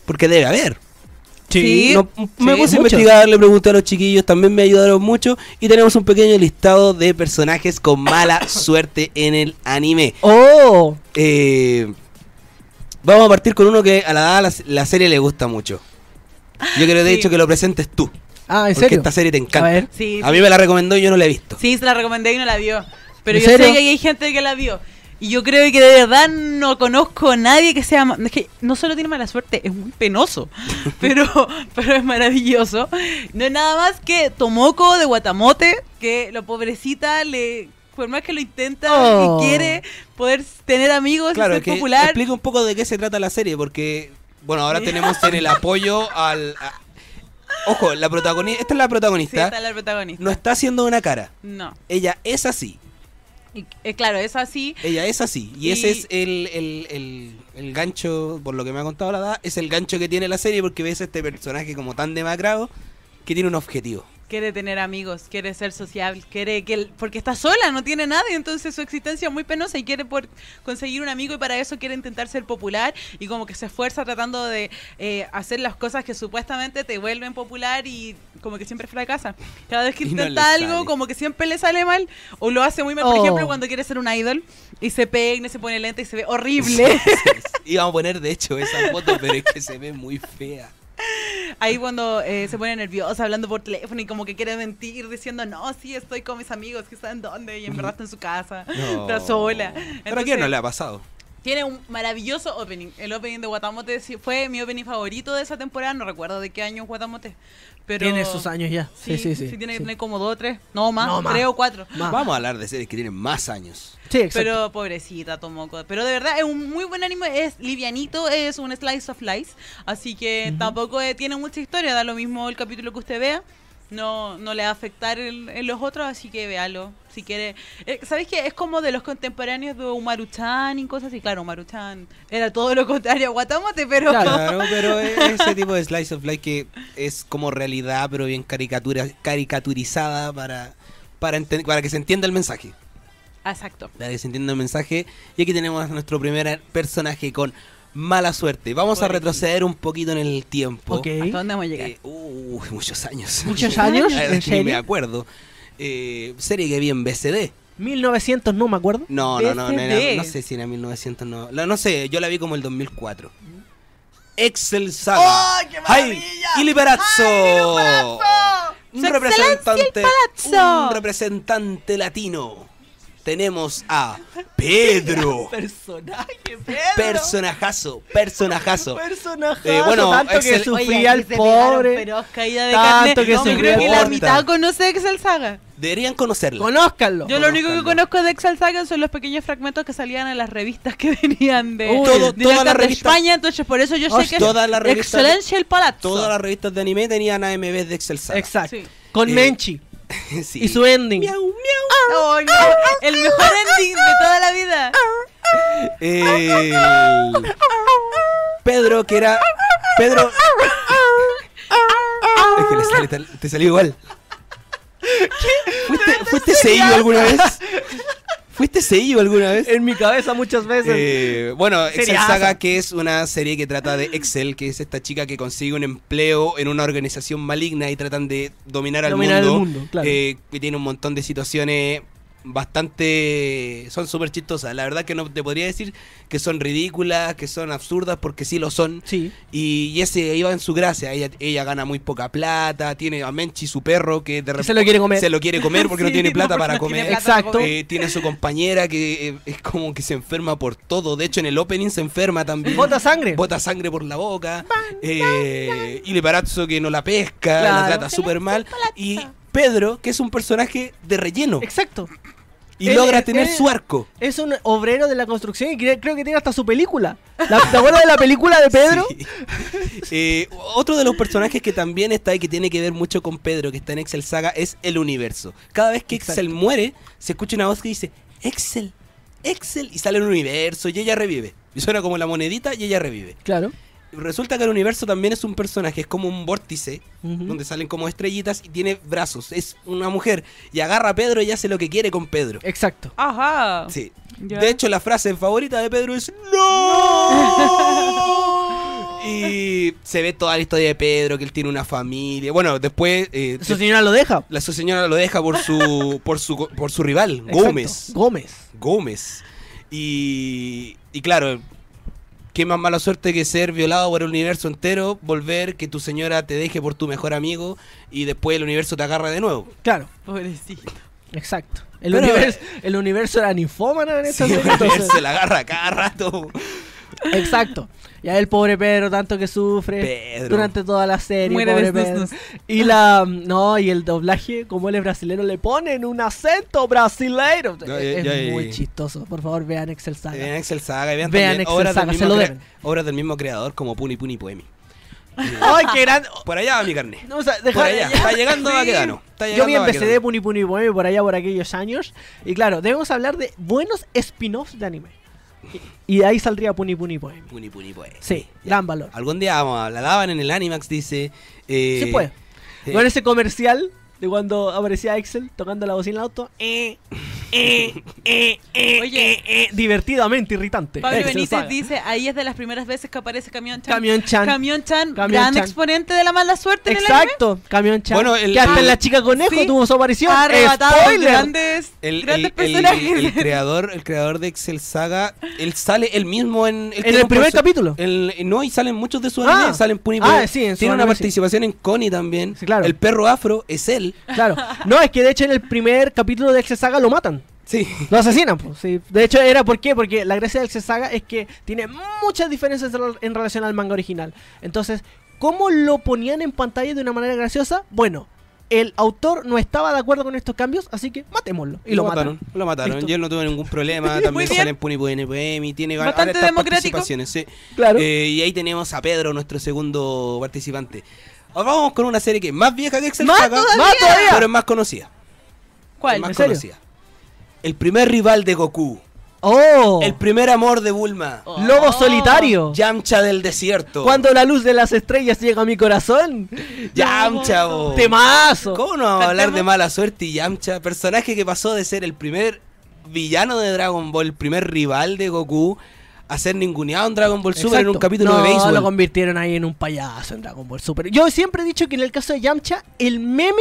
Porque debe haber. Sí. No, me puse a investigar, le pregunté a los chiquillos, también me ayudaron mucho y tenemos un pequeño listado de personajes con mala suerte en el anime. Oh, Eh, vamos a partir con uno que a la, la, la serie le gusta mucho. Yo creo de Sí. hecho que lo presentes tú, ah, ¿en porque serio? esta serie te encanta. A ver. Sí, A mí me la recomendó y yo no la he visto. Sí, se la recomendé y no la vio. Pero ¿En yo serio? sé que hay gente que la vio. Y yo creo que de verdad no conozco a nadie que sea... Es que no solo tiene mala suerte, es muy penoso. pero, pero es maravilloso. No es nada más que Tomoko de Guatamote, que la pobrecita le... Por más que lo intenta Oh. y quiere poder tener amigos y Claro, ser que popular. explica un poco de qué se trata la serie, porque, bueno, ahora tenemos en el apoyo al... a- ojo, la protagonista, esta es la Sí, protagonista, está la protagonista. no está haciendo una cara, No. ella es así. Y, eh, claro, es así. Ella es así. Y, Y- ese es el, el, el, el gancho, por lo que me ha contado la edad, es el gancho que tiene la serie porque ves a este personaje como tan demacrado que tiene un objetivo. Quiere tener amigos, quiere ser sociable, quiere que él- porque está sola, no tiene nadie, entonces su existencia es muy penosa y quiere por conseguir un amigo y para eso quiere intentar ser popular y como que se esfuerza tratando de eh, hacer las cosas que supuestamente te vuelven popular y como que siempre fracasa. Cada vez que no intenta algo, sale. como que siempre le sale mal o lo hace muy mal. Por Oh. ejemplo, cuando quiere ser un idol y se peina, se pone lente y se ve horrible. Íbamos a poner, de hecho, esa foto, pero es que se ve muy fea. Ahí cuando eh, se pone nerviosa hablando por teléfono y como que quiere mentir diciendo, no, sí, estoy con mis amigos que están dónde y en verdad está en su casa, No. está sola. ¿Pero a quién no le ha pasado? Tiene un maravilloso opening. El opening de Guatamote fue mi opening favorito de esa temporada, no recuerdo de qué año Guatamote. Pero Tiene sus años ya. Sí, sí, sí. tiene que sí. tener como dos o tres, no más, No, más. tres o cuatro. Más. Vamos a hablar de series que tienen más años. Sí, exacto. Pero pobrecita Tomoko. Pero de verdad es un muy buen anime, es livianito, es un slice of life. Así que tampoco eh, tiene mucha historia, da lo mismo el capítulo que usted vea. No, no le va a afectar en, en los otros, así que véalo. Si quiere. Eh, ¿Sabéis que es como de los contemporáneos de Umaru-chan y cosas así? Claro, Umaru-chan era todo lo contrario a Guatamote, pero. Claro, pero es ese tipo de slice of life que es como realidad, pero bien caricatura, caricaturizada para, para, para que se entienda el mensaje. Exacto. Para que se entienda el mensaje. Y aquí tenemos a nuestro primer personaje con mala suerte. Vamos a Pobrecito. retroceder un poquito en el tiempo. Ok. ¿Hasta dónde vamos a llegar? Eh, uh, muchos años. ¿Muchos años? ¿En Ni me serio? acuerdo. Eh, serie que vi en BCD. 1900, no me acuerdo. No, no, no, no, era- no sé si era 1900, no. La- no sé, yo la vi como el 2004. Excel Saga. ¡Ay, qué ¡Ay! maravilla! ¡Il Palazzo! Un ¡Su representante, un representante latino. Tenemos a Pedro. Personaje, Personajazo, personajazo. Personaje. Eh, bueno, tanto que sufría el pobre. feroz caída de Tanto carne. que No, yo sufrió creo que la mitad conoce Excel Saga. Deberían conocerla. Conózcanlo. Yo lo único que conozco de Excel Saga son los pequeños fragmentos que salían en las revistas que venían de, Uy. Todo- de España, entonces por eso yo sé que Todas las revistas de- Excelencia el Palazzo. Todas las revistas de anime tenían AMVs de Excel Saga. Exacto. Sí. Con Eh, Menchi. Sí. Y su ending. Miau, miau. Ay, no, el mejor ending de toda la vida. El- Pedro, que era. Pedro. Es que le sale tal- te salió igual. ¿Fuiste, ¿fuiste seguido alguna vez? ¿Fuiste seguido alguna vez? En mi cabeza muchas veces. Eh, bueno, Excel Seriaza. Saga, que es una serie que trata de Excel, que es esta chica que consigue un empleo en una organización maligna y tratan de dominar al Dominar el mundo. mundo, claro. eh, que tiene un montón de situaciones bastante... son súper chistosas. La verdad que no te podría decir que son ridículas, que son absurdas, porque sí lo son. Sí. Y, y ese iba en su gracia. Ella, ella gana muy poca plata, tiene a Menchi, su perro, que de repente se lo quiere comer. se lo quiere comer porque no tiene plata para no comer. plata para Exacto. comer. Eh, tiene a su compañera que eh, es como que se enferma por todo. De hecho, en el opening se enferma también. Bota sangre. Bota sangre por la boca. Eh, y Leparazzo que no la pesca, Claro. la trata súper mal. Y Pedro, que es un personaje de relleno. Exacto. Y Él- logra él- tener él- su arco. Es un obrero de la construcción y cre- creo que tiene hasta su película. La- ¿Te acuerdas de la película de Pedro? Sí. Eh, otro de los personajes que también está y que tiene que ver mucho con Pedro, que está en Excel Saga, es el universo. Cada vez que Excel Exacto. muere, se escucha una voz que dice, Excel, Excel, y sale el universo y ella revive. Y suena como la monedita y ella revive. Claro. Resulta que el universo también es un personaje, es como un vórtice, donde salen como estrellitas y tiene brazos. Es una mujer y agarra a Pedro y hace lo que quiere con Pedro. Exacto. Ajá. Sí. De hecho, la frase favorita de Pedro es ¡No! y se ve toda la historia de Pedro, que él tiene una familia. Bueno, después eh, Su señora lo deja. la su señora lo deja por su por su por su rival, Exacto. Gómez. Gómez. Gómez. Y, y claro, qué más mala suerte que ser violado por el universo entero, volver, que tu señora te deje por tu mejor amigo y después el universo te agarra de nuevo. Claro. Pobrecito. Exacto. El, Pero- universo, el universo era ninfómana en Sí, esta el universo la agarra cada rato. Exacto. Ya el pobre Pedro tanto que sufre Pedro. durante toda la serie. Muere pobre. Pedro. Y la no, y el doblaje, como él es brasilero, le ponen un acento brasileiro. Es muy chistoso. Por favor, vean Excel Saga. Vean Excel Saga vean, Vean también Excel obras, Saga, del se mismo lo crea- deben. obras del mismo creador como Puni Puni Poemi. Ay, qué grande. Por allá va mi carne. No, o sea, Por allá. ya. Está llegando Sí. a Baquedano. Está Yo vi BCD Baquedano. Puni Puni Poemi por allá por aquellos años. Y claro, debemos hablar de buenos spin-offs de anime. Y, de ahí saldría Puni Puni Poemi. Puni Puni Poemi. Sí, Ya. gran valor. Algún día vamos la daban en el Animax, dice. eh, Sí puede. eh, Con ese comercial de cuando aparecía Excel tocando la bocina en el auto. Eh, eh, eh, eh, Oye. eh, eh, divertidamente irritante. Pablo Excel Benítez Saga. dice, ahí es de las primeras veces que aparece Camión Chan. Camión Chan. Camión Chan, Camión gran Chan. exponente de la mala suerte en el anime. Exacto, Camión Chan. Bueno, el- que hasta el- en la chica conejo Sí. tuvo su aparición. Ha arrebatado Spoiler. grandes, El, grandes el- el- personajes. el creador, el creador de Excel Saga, él sale él mismo en, En tiene el un primer perso- capítulo. el- no, y salen muchos de sus Ah. animes, salen Puni Ah, sí, en su Tiene una anime, sí. participación en Connie también. Sí, claro. El perro afro es él. Claro. No, es que de hecho en el primer capítulo de Excel Saga lo matan. Sí. Lo asesinan, pues, sí. De hecho, era ¿por qué? Porque la gracia del Saga es que tiene muchas diferencias en rel- en relación al manga original. Entonces, ¿cómo lo ponían en pantalla de una manera graciosa? Bueno, el autor no estaba de acuerdo con estos cambios, así que matémoslo. Y lo, mataron. mataron. Lo mataron. Listo. Y él no tuvo ningún problema. También sale en Puni Puni Poemi. Tiene Bastante democrático. participaciones. Sí. Claro. Eh, y ahí tenemos a Pedro, nuestro segundo participante. Ahora vamos con una serie que es más vieja que Excel ¡Más Saga, todavía! ¡Más todavía! pero es más conocida. ¿Cuál? Es más ¿En serio? conocida. El primer rival de Goku. ¡Oh! El primer amor de Bulma. Oh. Lobo solitario. Yamcha del desierto. Cuando la luz de las estrellas llega a mi corazón. Yamcha, bo. ¡Temazo! ¿Cómo no vamos a hablar de mala suerte y Yamcha? Personaje que pasó de ser el primer villano de Dragon Ball, el primer rival de Goku, a ser ninguneado en Dragon Ball Super en un capítulo no, de béisbol. lo convirtieron ahí en un payaso en Dragon Ball Super. Yo siempre he dicho que en el caso de Yamcha, el meme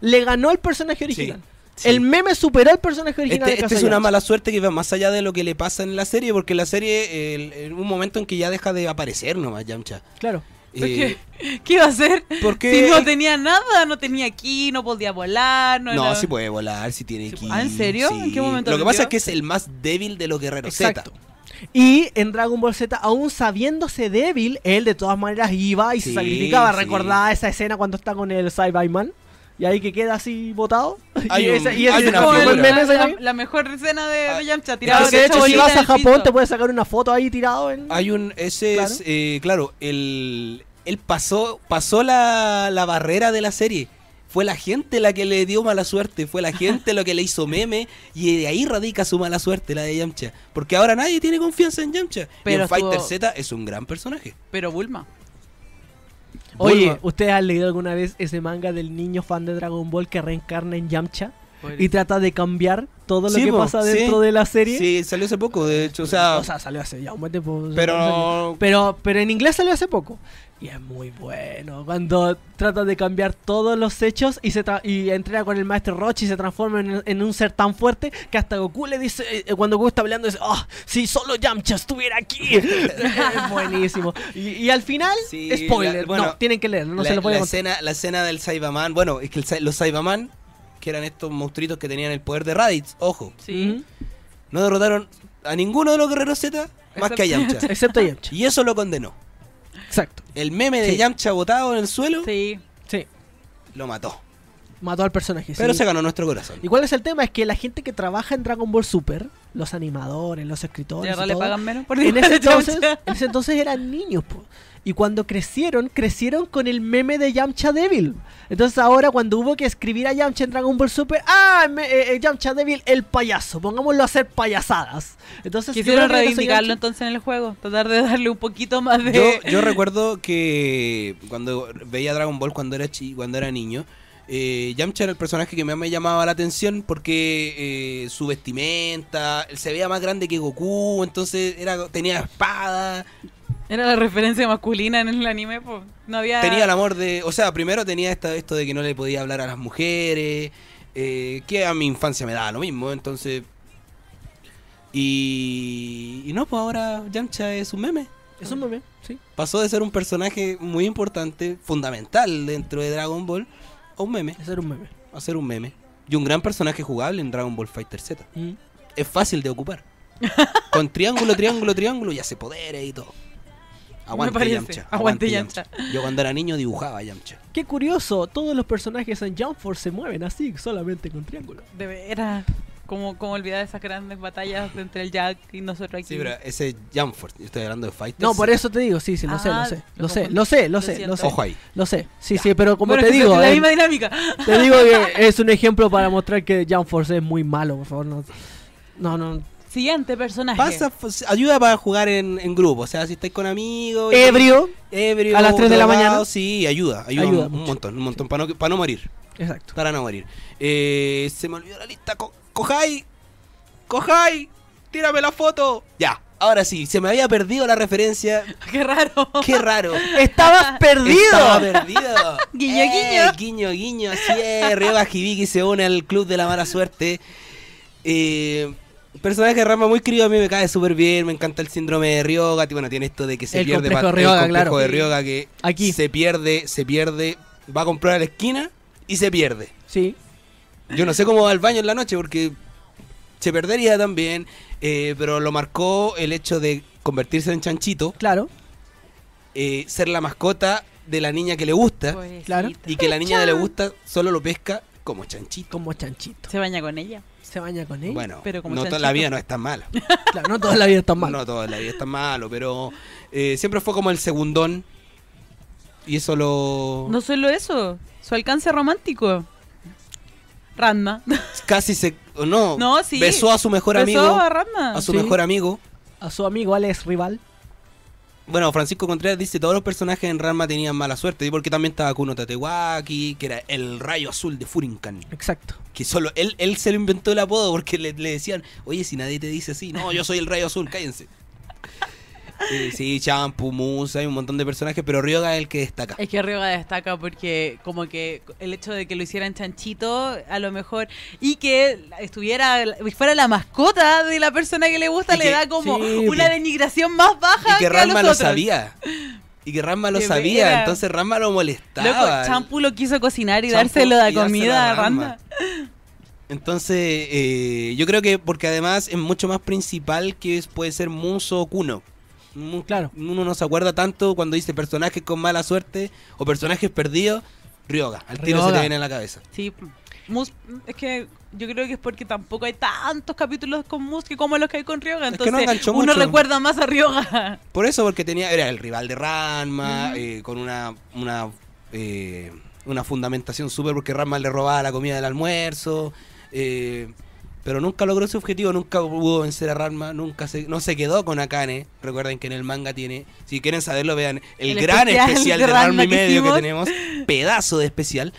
le ganó al personaje original. sí. El meme superó al personaje original. Este, caso este es de una Yamcha. mala suerte que va más allá de lo que le pasa en la serie, porque la serie, el- en un momento en que ya deja de aparecer nomás Yamcha. Claro. ¿Por Eh, qué? ¿Qué iba a hacer? porque- Si no tenía nada, no tenía ki, no podía volar, no, No, era- sí puede volar, sí tiene ki. ¿ah, en serio? ¿En qué momento Lo que pasa es que es el más débil de los guerreros Exacto. Z. Y en Dragon Ball Z, aún sabiéndose débil, él de todas maneras iba y se Sí, sacrificaba. sí. Recordaba esa escena cuando está con el Cyberman. Y ahí que queda así botado. Hay y un- ese, y hay una es como el meme, la, la- mejor escena de, Ah, de Yamcha, tirado Porque de hecho, si vas a Japón, piso. te puedes sacar una foto ahí tirado en. Hay un, ese Claro. es, eh, claro, el, él pasó, pasó la, la barrera de la serie. Fue la gente la que le dio mala suerte, fue la gente lo que le hizo meme y de ahí radica su mala suerte, la de Yamcha. Porque ahora nadie tiene confianza en Yamcha. Pero y en Fighter estuvo- Z es un gran personaje. Pero Bulma. Oye, Bulma. ¿ustedes han leído alguna vez ese manga del niño fan de Dragon Ball que reencarna en Yamcha? Y trata de cambiar todo lo Sí, que po, pasa sí. dentro de la serie. Sí, salió hace poco, de hecho, o sea, O sea, salió hace ya un buen tiempo. pero Pero, pero en inglés salió hace poco. Y es muy bueno. Cuando trata de cambiar todos los hechos y se tra- y entrena con el maestro Rochi y se transforma en, en un ser tan fuerte que hasta Goku le dice, eh, cuando Goku está peleando, dice, oh, si solo Yamcha estuviera aquí. es buenísimo. Y, y al final, Sí, spoiler. la- bueno, no, tienen que leerlo, no la, se lo a la contar. escena, la escena del Saibaman, bueno, es que el los Saibaman, que eran estos monstruitos que tenían el poder de Raditz, ojo, Sí. no derrotaron a ninguno de los guerreros Z más que a Yamcha. Excepto Yamcha. y eso lo condenó. Exacto. El meme de Sí. Yamcha botado en el suelo Sí. Sí. lo mató. Mató al personaje. Pero sí. se ganó nuestro corazón. ¿Y cuál es el tema? Es que la gente que trabaja en Dragon Ball Super, los animadores, los escritores, ¿Y ahora y le todo, pagan menos? Por en dibujar ese, a entonces, Yamcha. en ese entonces eran niños, po. Y cuando crecieron, crecieron con el meme de Yamcha Devil. Entonces ahora cuando hubo que escribir a Yamcha en Dragon Ball Super, ¡ah! me- eh, eh, Yamcha Devil, el payaso. Pongámoslo a hacer payasadas. Entonces Quisieron reivindicarlo entonces en el juego. Tratar de darle un poquito más de. Yo, yo recuerdo que cuando veía Dragon Ball cuando era chi, cuando era niño, eh, Yamcha era el personaje que más me llamaba la atención porque eh, su vestimenta, él se veía más grande que Goku, entonces era tenía espada, Era la referencia masculina en el anime, pues. No había. tenía el amor de, o sea, primero tenía esta, esto de que no le podía hablar a las mujeres, eh, que a mi infancia me daba lo mismo, entonces y, y no, pues ahora Yamcha es un meme. Es un meme, sí. pasó de ser un personaje muy importante, fundamental dentro de Dragon Ball, a un meme, Ese era un meme. a ser un meme. Y un gran personaje jugable en Dragon Ball Fighter Z. Mm. Es fácil de ocupar. Con triángulo, triángulo, triángulo y hace poderes y todo. Aguante. Yamcha. Aguante Yamcha. Yo cuando era niño dibujaba Yamcha. Qué curioso, todos los personajes en Jump Force se mueven así, solamente con triángulo. De veras. Como, como olvidar esas grandes batallas entre el Jack y nosotros aquí. Sí, pero ese Jump Force, yo estoy hablando de Fighter No, por eso te digo, sí, sí, lo sé, Ah, lo sé. lo sé, lo sé, lo sé, lo sé. Ojo ahí. Lo sé, sí, sí, pero como Bueno, te es digo, la misma dinámica. te digo que es un ejemplo para mostrar que Jump Force es muy malo, por favor, no. No, no. Siguiente personaje. Pasa, pues, ayuda para jugar en, en grupo. O sea, si estáis con amigos. y- Ebrio, ebrio, A las tres de la mañana. Sí, ayuda, ayuda, Ayuda un, mucho. montón, un montón, para no, para no morir, exacto. para no morir. Eh, se me olvidó la lista, Co- Cojai, Cojai, tírame la foto. Ya, ahora sí, se me había perdido la referencia, Qué raro. qué raro. Estabas perdido. Estaba perdido. Guiño, Eh, guiño, guiño, así es. Ryoga Hibiki se une al club de la mala suerte. Eh, personaje de Rama muy querido, a mí me cae súper bien. Me encanta el síndrome de Ryoga. Bueno, tiene esto de que se El pierde complejo de Ryoga, el complejo claro. de Ryoga que Aquí. se pierde, se pierde. Va a comprar a la esquina y se pierde. Sí, Yo no sé cómo va al baño en la noche porque se perdería también. eh, pero lo marcó el hecho de convertirse en chanchito, claro. eh, ser la mascota de la niña que le gusta. Claro. Y que la niña que le gusta solo lo pesca como chanchito. Como chanchito. Se baña con ella. Se baña con él. Bueno, Pero como no toda la vida no es tan mala. Claro, no toda la vida es tan mal. No toda la vida es tan malo, pero eh, siempre fue como el segundón. Y eso lo... No solo eso, su alcance romántico. Ranma. Casi se... o No, No, sí. besó a su mejor Besó amigo. a Ranma. A su Sí. mejor amigo. A su amigo Alex Rival. Bueno, Francisco Contreras dice todos los personajes en Ranma tenían mala suerte. Y porque también estaba Kuno Tatewaki, que era el rayo azul de Furinkan. Exacto. Que solo él, él se lo inventó el apodo porque le, le decían, oye, si nadie te dice así, no, yo soy el rayo azul, cállense. Eh, sí, Champu, Musa, hay un montón de personajes, pero Ryoga es el que destaca. Es que Ryoga destaca porque como que el hecho de que lo hicieran chanchito, a lo mejor, y que estuviera, fuera la mascota de la persona que le gusta, Y le que- da como sí, una po. denigración más baja Y que a los Ranma lo sabía. Y que Ranma lo sabía, entonces Ranma lo molestaba. Loco, Champu lo quiso cocinar y Champu dárselo de comida a a Ranma. Ranma. Entonces, eh, yo creo que porque además es mucho más principal que puede ser Muso o Kuno. Mu- Claro. Uno no se acuerda tanto cuando dice personajes con mala suerte o personajes perdidos. Ryoga, al tiro se te viene a la cabeza. Sí, Mus, es que yo creo que es porque tampoco hay tantos capítulos con Mus que como los que hay con Ryoga. Es que Entonces no uno mucho. recuerda más a Ryoga. Por eso, porque tenía era el rival de Ranma, eh, con una, una eh, una fundamentación súper porque Ranma le robaba la comida del almuerzo. eh, pero nunca logró su objetivo, nunca pudo vencer a Ranma, nunca se, no se quedó con Akane. Recuerden que en el manga tiene, si quieren saberlo, vean el, El gran especial especial de de Ranma y medio que tenemos, pedazo de especial.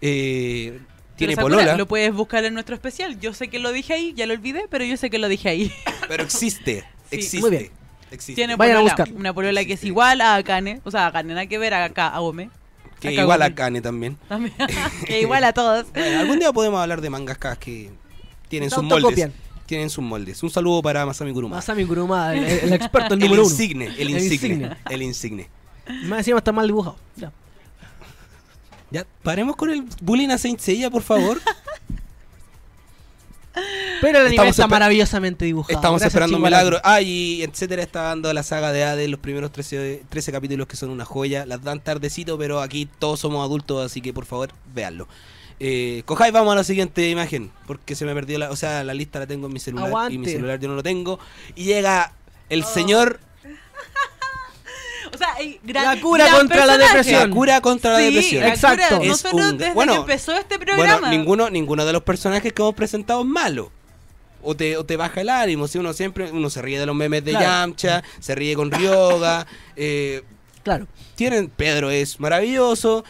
Eh, tiene Sakura, polola, Lo puedes buscar en nuestro especial. Yo sé que lo dije ahí, ya lo olvidé, pero yo sé que lo dije ahí. pero existe, Sí. existe. Muy bien. existe. Tiene Vayan a polola, buscar. una polola que es igual a Akane. O sea, Akane nada que ver acá a Ome. que Acá igual a. Akane también. También. que igual a todos. Bueno, algún día podemos hablar de mangaskas que tienen sus moldes. Tienen sus moldes. Un saludo para Masami Kuruma. Masami Kuruma, el, el experto, el el número uno. insigne, el El insigne, insigne. el insigne. Más encima está mal dibujado. Ya. Ya, paremos con el bullying a Saint Seiya, por favor. Pero el anime Estamos está maravillosamente dibujado. Estamos Gracias, esperando un milagro. Ah, y etcétera está dando la saga de Hades, los primeros 13, 13 capítulos que son una joya. Las dan tardecito, pero aquí todos somos adultos, así que por favor, véanlo. Eh, Cojai, vamos a la siguiente imagen, porque se me perdió la, o sea, la lista la tengo en mi celular y mi celular yo no lo tengo. Y llega el Oh. señor O sea, gran, La cura gran contra la depresión. La cura contra la Sí, depresión. Exacto. Es nosotros un- desde bueno, que empezó este programa. Bueno, ninguno, ninguno de los personajes que hemos presentado es malo. O te, o te baja el ánimo, si uno siempre, uno se ríe de los memes de Claro. Yamcha, se ríe con Ryoga, eh, Claro. tienen, Pedro es maravilloso,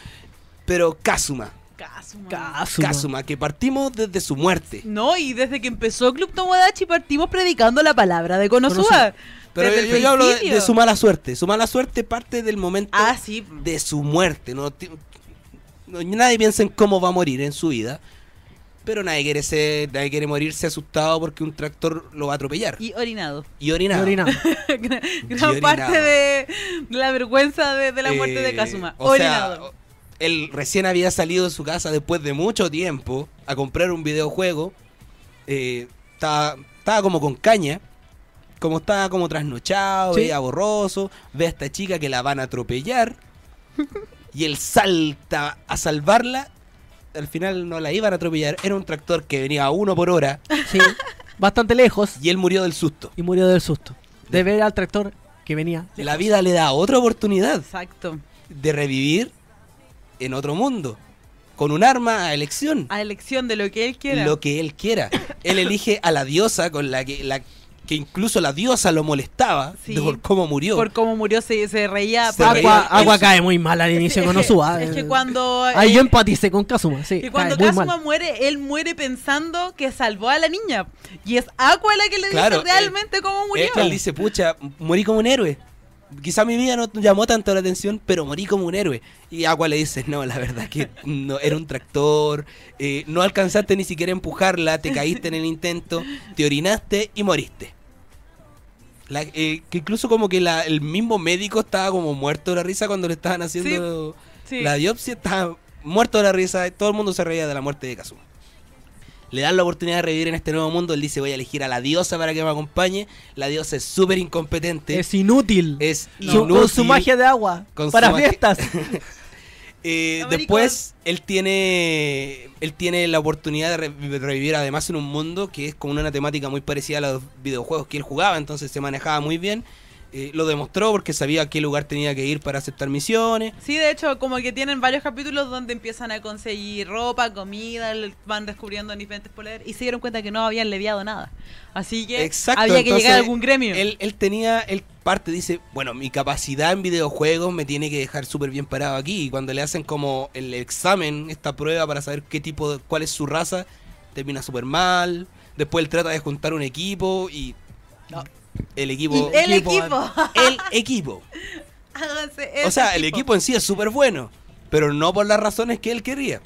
pero Kazuma, Kazuma. Kazuma. Kazuma, que partimos desde su muerte. No, y desde que empezó Club Tomodachi partimos predicando la palabra de Konosuba. Konosuba. Pero Desde yo, el yo hablo de, su mala suerte, su mala suerte parte del momento Ah, sí. de su muerte, no, nadie piensa en cómo va a morir en su vida. Pero nadie quiere ser, nadie quiere morirse asustado porque un tractor lo va a atropellar. Y orinado. Y orinado. Gran Y gran orinado. parte de, la vergüenza de, de la muerte de Eh, Kazuma. O sea, Orinado. Él recién había salido de su casa después de mucho tiempo a comprar un videojuego. Eh, estaba, estaba como con caña. Como estaba como trasnochado, Sí. veía borroso. Ve a esta chica que la van a atropellar. y él salta a salvarla. Al final no la iban a atropellar. Era un tractor que venía a uno por hora. Sí. Bastante lejos. Y él murió del susto. Y murió del susto. De ver al tractor que venía. La vida le da otra oportunidad. Exacto. de revivir en otro mundo. Con un arma a elección. A elección de lo que él quiera. Lo que él quiera. Él elige a la diosa con la que, la, que incluso la diosa lo molestaba Sí. de por cómo murió. Por cómo murió se, se reía. Se porque- reía. Agua, agua cae muy mal al inicio es con que- Konosuba. Es que eh. cuando. Ahí eh, yo empaticé con Kazuma, sí. Y cuando Kazuma mal. muere, él muere pensando que salvó a la niña. Y es Aqua la que le Claro, dice realmente cómo murió. él, él dice, pucha, morí como un héroe. Quizá mi vida no llamó tanto la atención, pero morí como un héroe. Y Agua le dice, no, la verdad que no, era un tractor, eh, no alcanzaste ni siquiera a empujarla, te caíste en el intento, te orinaste y moriste. La- eh, que incluso como que la- el mismo médico estaba como muerto de la risa cuando le estaban haciendo Sí. la biopsia, estaba muerto de la risa, todo el mundo se reía de la muerte de Kazuma. Le dan la oportunidad de revivir en este nuevo mundo, él dice voy a elegir a la diosa para que me acompañe, la diosa es súper incompetente, Es inútil. es Su- inútil. con su magia de agua. Con su para fiestas. Eh, después él tiene él tiene la oportunidad de re- revivir además en un mundo que es con una temática muy parecida a los videojuegos que él jugaba, entonces se manejaba muy bien. Eh, lo demostró porque sabía a qué lugar tenía que ir para aceptar misiones. Sí, de hecho, como que tienen varios capítulos donde empiezan a conseguir ropa, comida, van descubriendo diferentes poderes y se dieron cuenta que no habían leviado nada. Así que Exacto, había que entonces, llegar a algún gremio. Él, él tenía, él parte, dice, bueno, mi capacidad en videojuegos me tiene que dejar súper bien parado aquí. Y cuando le hacen como el examen, esta prueba para saber qué tipo, de, cuál es su raza, termina súper mal. Después él trata de juntar un equipo y No. El equipo... El equipo, equipo. el equipo. Háganse O sea, el equipo en sí es súper bueno, pero no por las razones que él quería.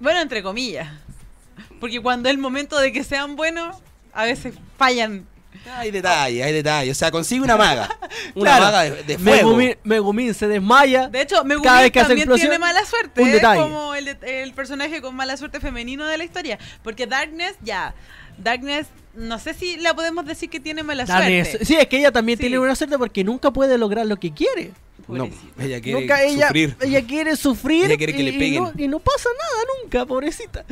Bueno, entre comillas. Porque cuando es el momento de que sean buenos, a veces fallan. Hay detalles, hay detalles. O sea, consigue una maga. Una Claro. maga de, de fuego. Megumin, Megumin se desmaya. De hecho, Megumin Cada vez que hace también explosión, tiene mala suerte. un es detalle. como el, el personaje con mala suerte femenino de la historia. Porque Darkness, ya. Darkness, no sé si la podemos decir que tiene mala Darkness. suerte. Sí, es que ella también Sí. tiene una suerte porque nunca puede lograr lo que quiere. No, ella quiere nunca ella, sufrir. ella quiere sufrir Ella quiere que y, le y peguen. no, y no pasa nada nunca, pobrecita.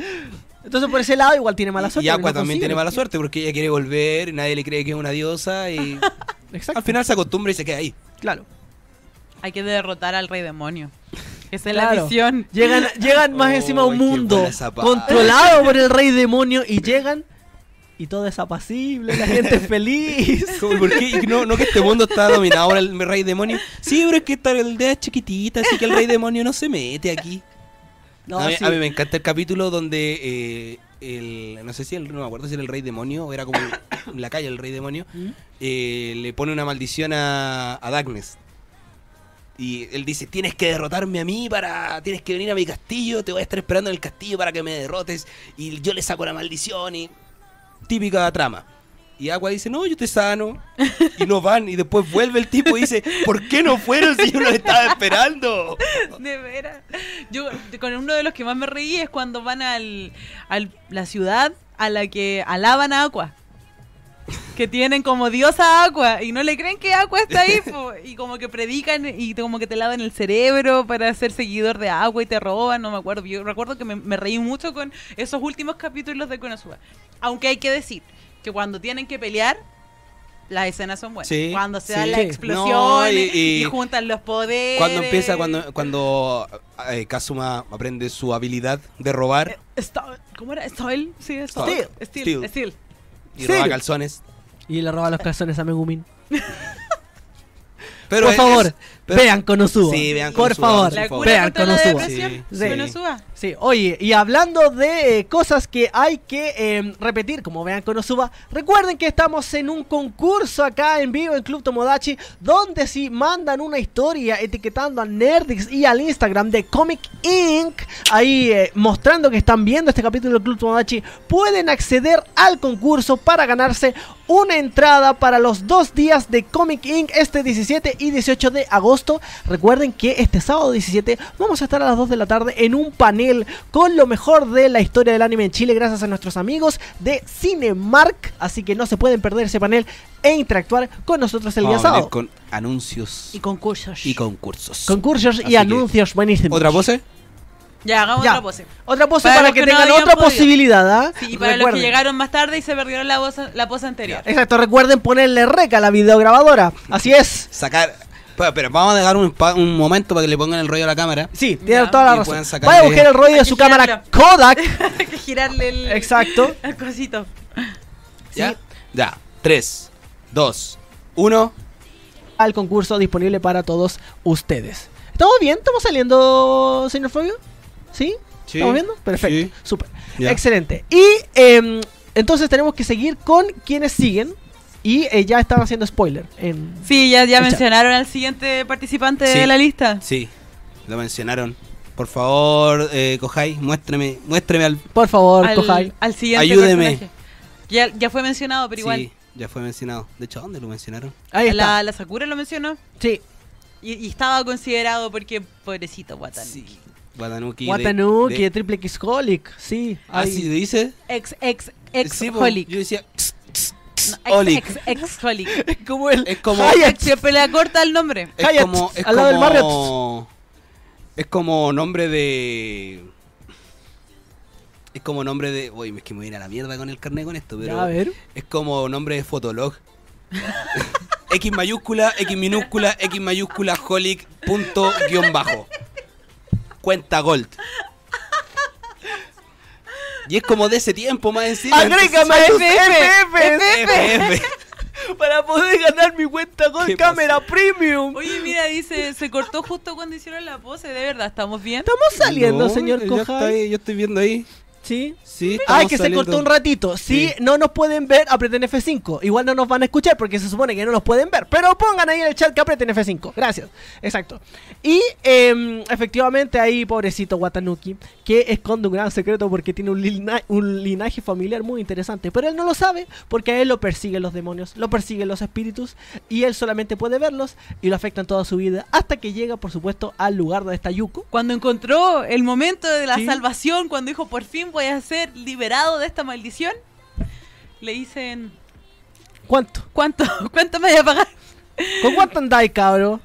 Entonces por ese lado igual tiene mala suerte. Y Aqua no también consigue tiene mala suerte porque ella quiere volver y nadie le cree que es una diosa y Exacto. al final se acostumbra y se queda ahí. Claro. Hay que derrotar al rey demonio. Esa es la misión. Llegan, llegan más Oh, encima a un mundo buena controlado por el rey demonio y llegan y todo es apacible, la gente es feliz. ¿Por qué? No, no que este mundo está dominado por el rey demonio. Sí, pero es que esta aldea es chiquitita, así que el rey demonio no se mete aquí. No, a, mí, sí. a mí me encanta el capítulo donde el, no sé si el, no me acuerdo si era el rey demonio o era como la calle el rey demonio, ¿Mm? eh, le pone una maldición a, a Darkness. Y él dice, tienes que derrotarme a mí para... Tienes que venir a mi castillo, te voy a estar esperando en el castillo para que me derrotes. Y yo le saco la maldición y... Típica trama. Y Agua dice, no, yo te sano. Y no van. Y después vuelve el tipo y dice, ¿por qué no fueron si yo los estaba esperando? De veras. Yo con uno de los que más me reí es cuando van al, al la ciudad a la que alaban a. Que tienen como diosa a Aqua y no le creen que Aqua está ahí po, y como que predican y como que te lavan el cerebro para ser seguidor de Aqua y te roban, no me acuerdo. Yo recuerdo que me, me reí mucho con esos últimos capítulos de Konosuba. Aunque hay que decir que cuando tienen que pelear las escenas son buenas. Sí, cuando se dan sí. las Sí. explosiones No, y- y, y- juntan los poderes. Cuando empieza, cuando, cuando eh, Kazuma aprende su habilidad de robar Sta- ¿Cómo era? ¿Style? Sí, Steel. Steel. Steel. Steel. Y roba calzones. Y le roba los calzones a Megumin. Pero por es- favor, pero- vean Konosuba. Sí, vean Por Konosuba, favor, La cura vean contra la Konosuba. depresión. Sí, sí. Konosuba. Sí, oye, y hablando de eh, cosas que hay que eh, repetir, como vean Konosuba, recuerden que estamos en un concurso acá en vivo en Club Tomodachi, donde si mandan una historia etiquetando a Nerdix y al Instagram de Comic Inc., ahí eh, mostrando que están viendo este capítulo del Club Tomodachi, pueden acceder al concurso para ganarse una entrada para los dos días de Comic Inc. este 17 y 18 de agosto. Recuerden que este sábado 17 vamos a estar a las 2 de la tarde en un panel con lo mejor de la historia del anime en Chile gracias a nuestros amigos de Cinemark. Así que no se pueden perder ese panel e interactuar con nosotros el día Vamos a venir sábado. con anuncios Y concursos. y concursos. Concursos Así y que- anuncios buenísimos. ¿Otra pose? Ya, hagamos Ya. otra pose. Otra pose Para que, tengan otra podido. posibilidad. ¿ah? Sí, y para los que llegaron más tarde y se perdieron la, voz, la pose anterior. Exacto, recuerden ponerle rec a la videograbadora. Así es. Sacar... Pero, pero vamos a dejar un, momento para que le pongan el rollo a la cámara. Sí, tiene Ya. toda la razón. Vaya a buscar el rollo de su cámara. Kodak. Hay que girarle el, Exacto. el cosito. ¿Ya? Sí. Ya. 3, 2, 1. Al concurso disponible para todos ustedes. ¿Estamos bien? ¿Estamos saliendo, señor Fabio? ¿Sí? Sí. ¿Estamos viendo? Perfecto. Sí. Ya. Excelente. Y em, entonces tenemos que seguir con quienes siguen. Y eh, ya están haciendo spoiler. En... Sí, ya, ya mencionaron al siguiente participante Sí. de la lista. Sí, lo mencionaron. Por favor, eh, Kohai, muéstrame, muéstrame al... Por favor, Al, Kohai. al siguiente Ayúdeme. personaje. Ya, ya fue mencionado, pero igual. Sí, ya fue mencionado. De hecho, ¿dónde lo mencionaron? Ahí está. La, la Sakura lo mencionó. Sí. Y, y estaba considerado porque, pobrecito. Sí. Watanuki. Watanuki, de- de Triple X Holic. Sí. Ah, ahí. sí, dice. Ex, ex, ex, Sí, holic. Yo decía... No, ex, Holic. ex. Es como el. Es como-. Siempre le acorta el nombre. Es Hyatt, como... Es al lado del como... Es como nombre de... Es como nombre de... Uy, es que me viene a la mierda con el carnet con esto, pero... Ya, a ver. Es como nombre de Fotolog. X mayúscula, X minúscula, X mayúscula, holic, punto, guion bajo. Cuenta Gold. Y es como de ese tiempo más encima. Agrégame FF FF. para poder ganar mi cuenta con ¿Qué cámara premium. Oye, mira, dice, se cortó justo cuando hicieron la pose. De verdad, ¿estamos bien? Estamos saliendo, No, señor ahí, yo estoy viendo ahí. Sí. Sí, Ay, que se cortó un ratito. Si Sí. no nos pueden ver, aprieten F5. Igual no nos van a escuchar porque se supone que no nos pueden ver. Pero pongan ahí en el chat que aprieten F5. Gracias. Exacto. Y em, efectivamente ahí, pobrecito Watanuki, que esconde un gran secreto porque tiene un, lina- un linaje familiar muy interesante. Pero él no lo sabe porque a él lo persiguen los demonios, lo persiguen los espíritus. Y él solamente puede verlos y lo afectan toda su vida. Hasta que llega, por supuesto, al lugar donde está Yuko. Cuando encontró el momento de la Sí. salvación, cuando dijo por fin voy a ser liberado de esta maldición, le dicen, ¿Cuánto? ¿cuánto, cuánto me voy a pagar? ¿Con cuánto andáis, cabro?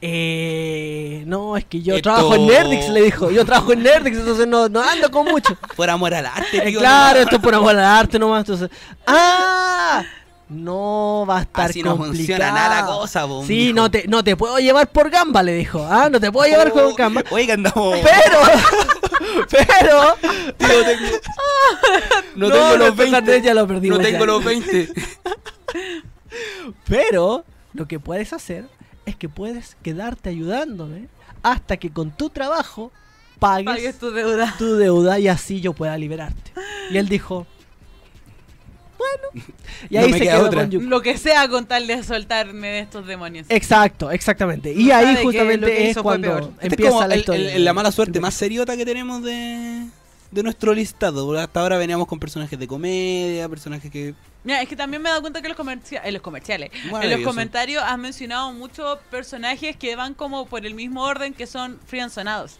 Eh, no, es que yo Esto- trabajo en Nerdix, le dijo. Yo trabajo en Nerdix, entonces no, no ando con mucho. Por amor al arte, Eh, tío, claro, no. esto es por amor al arte nomás. Entonces, ¡ah! No va a estar Así no complicado. funciona nada la cosa, Sí, mijo. no te, no te puedo llevar por gamba, le dijo. Ah, no te puedo llevar por gamba. Oiga, andamos. Pero, pero, Tío, tengo- No, No, tengo los nuestro 20. carnet ya lo perdimos No ya. tengo los 20. pero, lo que puedes hacer es que puedes quedarte ayudándome hasta que con tu trabajo pagues, Pagues tu deuda. tu deuda y así yo pueda liberarte. Y él dijo, bueno. Y No ahí me se queda quedó otra. con Yuko. Lo que sea con tal de soltarme de estos demonios. Exacto, exactamente. Y No ahí justamente es cuando. Este es empieza como la el- historia. el- la mala suerte más seriota que tenemos de, de nuestro listado. Hasta ahora veníamos con personajes de comedia, personajes que. Mira, es que también me he dado cuenta que los, comercia- en los comerciales, en los comentarios has mencionado muchos personajes que van como por el mismo orden que son friendzonados.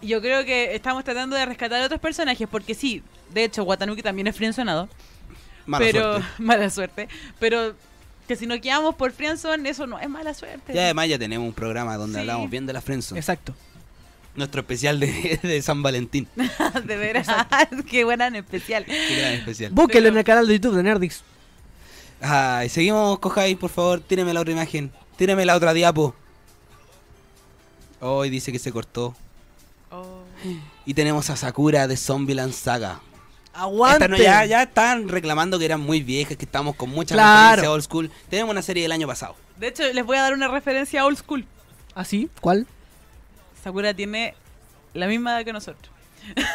Y Yo creo que estamos tratando de rescatar otros personajes porque sí, de hecho Watanuki también es friendzonado, Mala pero suerte. mala suerte, pero que si nos quedamos por friendzone eso no es mala suerte. Y además ya tenemos un programa donde Sí. hablamos bien de la Friendzone. Exacto. Nuestro especial de, de San Valentín. de veras, qué buena en especial. Qué gran especial. Búsquelo Pero- en el canal de YouTube de Nerdix. Ay, seguimos, Cojai, por favor, tíreme la otra imagen. Tíreme la otra diapo. Hoy dice que se cortó. Oh. Y tenemos a Sakura de Zombieland Saga. Aguante. No- ya, ya están reclamando que eran muy viejas, que estamos con mucha Claro. referencia old school. Tenemos una serie del año pasado. De hecho, les voy a dar una referencia a old school. ¿Ah, sí? ¿Cuál? Sakura tiene la misma edad que nosotros.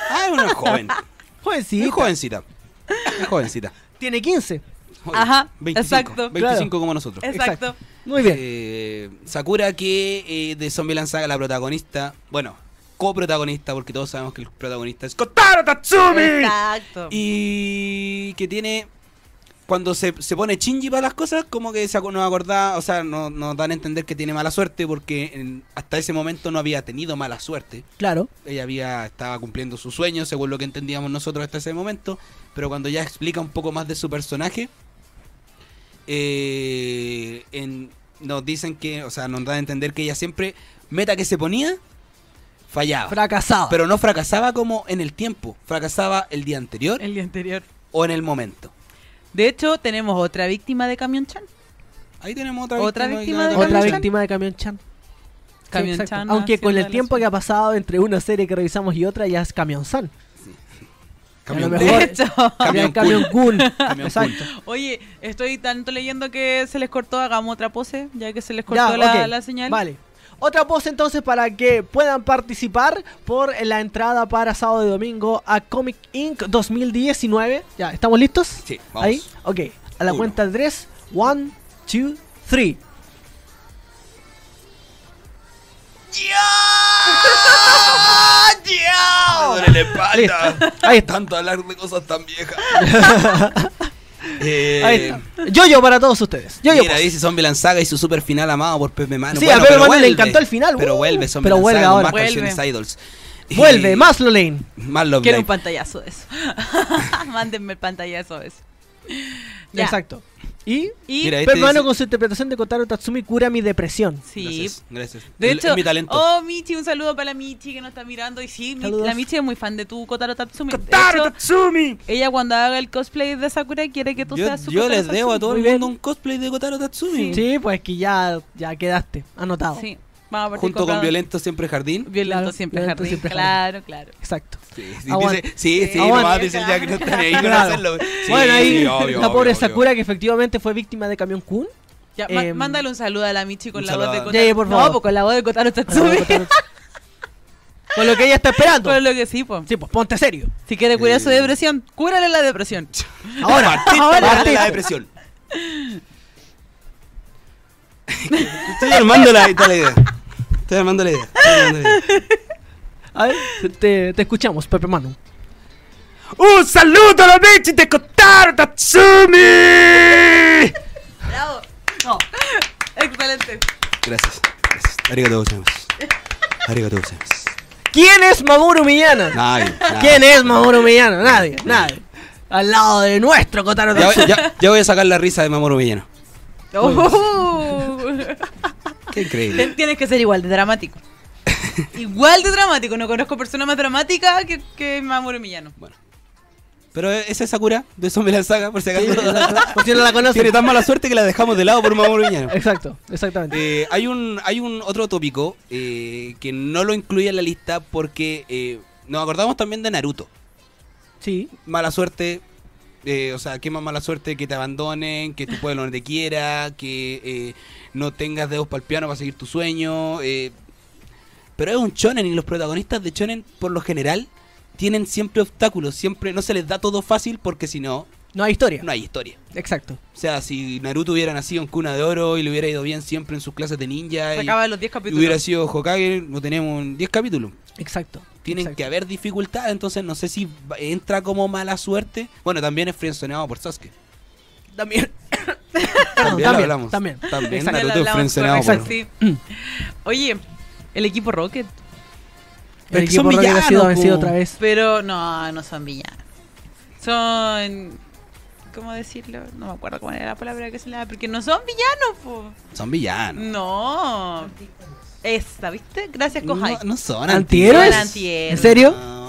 Ah, es una joven. Jovencita. Es jovencita. Es jovencita. Tiene 15. Joven. Ajá, 25, exacto. 25 como nosotros. Exacto. Muy bien. Eh, Sakura que eh, de Zombieland Saga, la protagonista, bueno, coprotagonista, porque todos sabemos que el protagonista es Kotaro Tatsumi. Exacto. Y que tiene, cuando se, se pone chingy para las cosas, como que se nos acordaba, o sea, nos, nos dan a entender que tiene mala suerte, porque en- hasta ese momento no había tenido mala suerte. Claro. Ella había estaba cumpliendo su sueño, según lo que entendíamos nosotros hasta ese momento. Pero cuando ya explica un poco más de su personaje, eh, en- nos dicen que, o sea, nos dan a entender que ella siempre, meta que se ponía, fallaba. Fracasado. pero no fracasaba como en el tiempo, fracasaba el día anterior El día anterior. o en el momento. De hecho, tenemos otra víctima de Camión Chan. Ahí tenemos otra, Otra víctima de Camión Otra Camión Chan. víctima de Camión Chan. Camión. Chan Aunque con el tiempo que ha pasado entre una serie que revisamos y otra, ya es Camión San. Camión A lo Kun. mejor- De hecho. Camión Camión Exacto. Oye, estoy tanto leyendo que se les cortó, hagamos otra pose, ya que se les cortó Ya, la, la señal. Vale. Otra pose entonces para que puedan participar por la entrada para sábado y domingo a Comic Inc. 2019. Ya, ¿estamos listos? Sí, vamos. Ahí, ok. A la Uno. cuenta de 3. 1, 2, 3. Me duele la espalda. Listo. Ahí está. Tanto hablar de cosas tan viejas. Eh, Ahí está. Yo-yo para todos ustedes. Yo-yo Mira, pose. dice Zombieland Saga y su super final amado por Pepe Mano. Sí, Bueno, a Pepe pero Mano le encantó el final, Pero uh, vuelve pero Zombieland vuelve con ahora. más Vuelve. canciones idols. Vuelve, más Lane. Más Love Quiero un pantallazo de eso. Mándenme el pantallazo de eso. Ya. Exacto. Y Y Mira, ahí Pepe te Mano dice- con su interpretación de Kotaro Tatsumi cura mi depresión. sí. Gracias, gracias. De hecho, mi talento. oh Michi, un saludo para la Michi que nos está mirando. Y sí, mi- Saludos. la Michi es muy fan de tu Kotaro Tatsumi. De ¡Kotaro hecho, Tatsumi! ella cuando haga el cosplay de Sakura quiere que tú Yo, seas su yo Kotaro les debo a Tatsumi. todo el Muy mundo un cosplay de Kotaro Tatsumi. Sí, pues que ya, ya quedaste. Anotado. Sí, vamos a partir Junto con comprando- Violento Siempre Jardín. Violento Claro, siempre Violento jardín. siempre claro, claro. Exacto. Sí, sí, dice- sí, sí, nomás dice el Jack, no está ni ahí con Claro. hacerlo. Sí, bueno, ahí sí, obvio, la pobre obvio. Sakura que efectivamente fue víctima de Camión Kun. Ya, Em, mándale un saludo a la Michi con la voz de Kotaro. Ya, ya, por No, favor. pues con la voz de Kotaro Tatsumi. Con lo que ella está esperando. Con lo que sí, pues. Sí, pues ponte serio. Si quiere curar su depresión, cúrale la depresión. Ahora, ahora, para la depresión. Estoy armando la, la idea. Estoy armando la idea. Estoy armando la idea. A ver, te, te escuchamos, Pepe Manu. ¡Un saludo a la Michi de Kotaro Tatsumi! Bravo. No. Excelente. Gracias, gracias. Arigato gozaimasu. Arigato gozaimasu. ¿Quién es Mamoru Miyano? Nadie, nadie. ¿Quién es Mamoru Miyano? Nadie, nadie. Al lado de nuestro Kotaro Tatsumi. ya- ya voy a sacar la risa de Mamoru Villano. Uh. Qué increíble. Tien- Tienes que ser igual de dramático. igual de dramático. No conozco persona más dramática que, que Mamoru Millano. Bueno. Pero esa es Sakura, de Zombie Saga, por si acaso. Por si no la conocen. Tiene tan mala suerte que la dejamos de lado por Mamoru Villano. Exacto, exactamente. Eh, hay un hay un otro tópico eh, que no lo incluía en la lista porque eh, nos acordamos también de Naruto. Sí. Mala suerte, eh, o sea, qué más mala suerte que te abandonen, que tu pueblo no te quiera, que eh, no tengas dedos para el piano para seguir tu sueño. eh. pero es un shonen y los protagonistas de shonen por lo general tienen siempre obstáculos, siempre no se les da todo fácil porque si no, No hay historia. no hay historia. Exacto. O sea, si Naruto hubiera nacido en cuna de oro y le hubiera ido bien siempre en sus clases de ninja y, Sacaba los 10 y capítulos. hubiera sido Hokage, no tenemos 10 capítulos. Exacto. Tienen exacto. que haber dificultades, entonces no sé si entra como mala suerte. Bueno, también es friendzoneado por Sasuke. También. También, lo también, hablamos. también. También Exacto. Naruto es hablamos, por... sí. Oye, el equipo Rocket. El que son equipo Rocket ha sido villanos, vencido otra vez. Pero no, no son villanos. Son. ¿Cómo decirlo? No me acuerdo cuál era la palabra que se le da. Porque no son villanos, po. Son villanos. No. Esta, ¿viste? Gracias, Kohai. No, no son ¿Antihéroes? ¿En serio? No,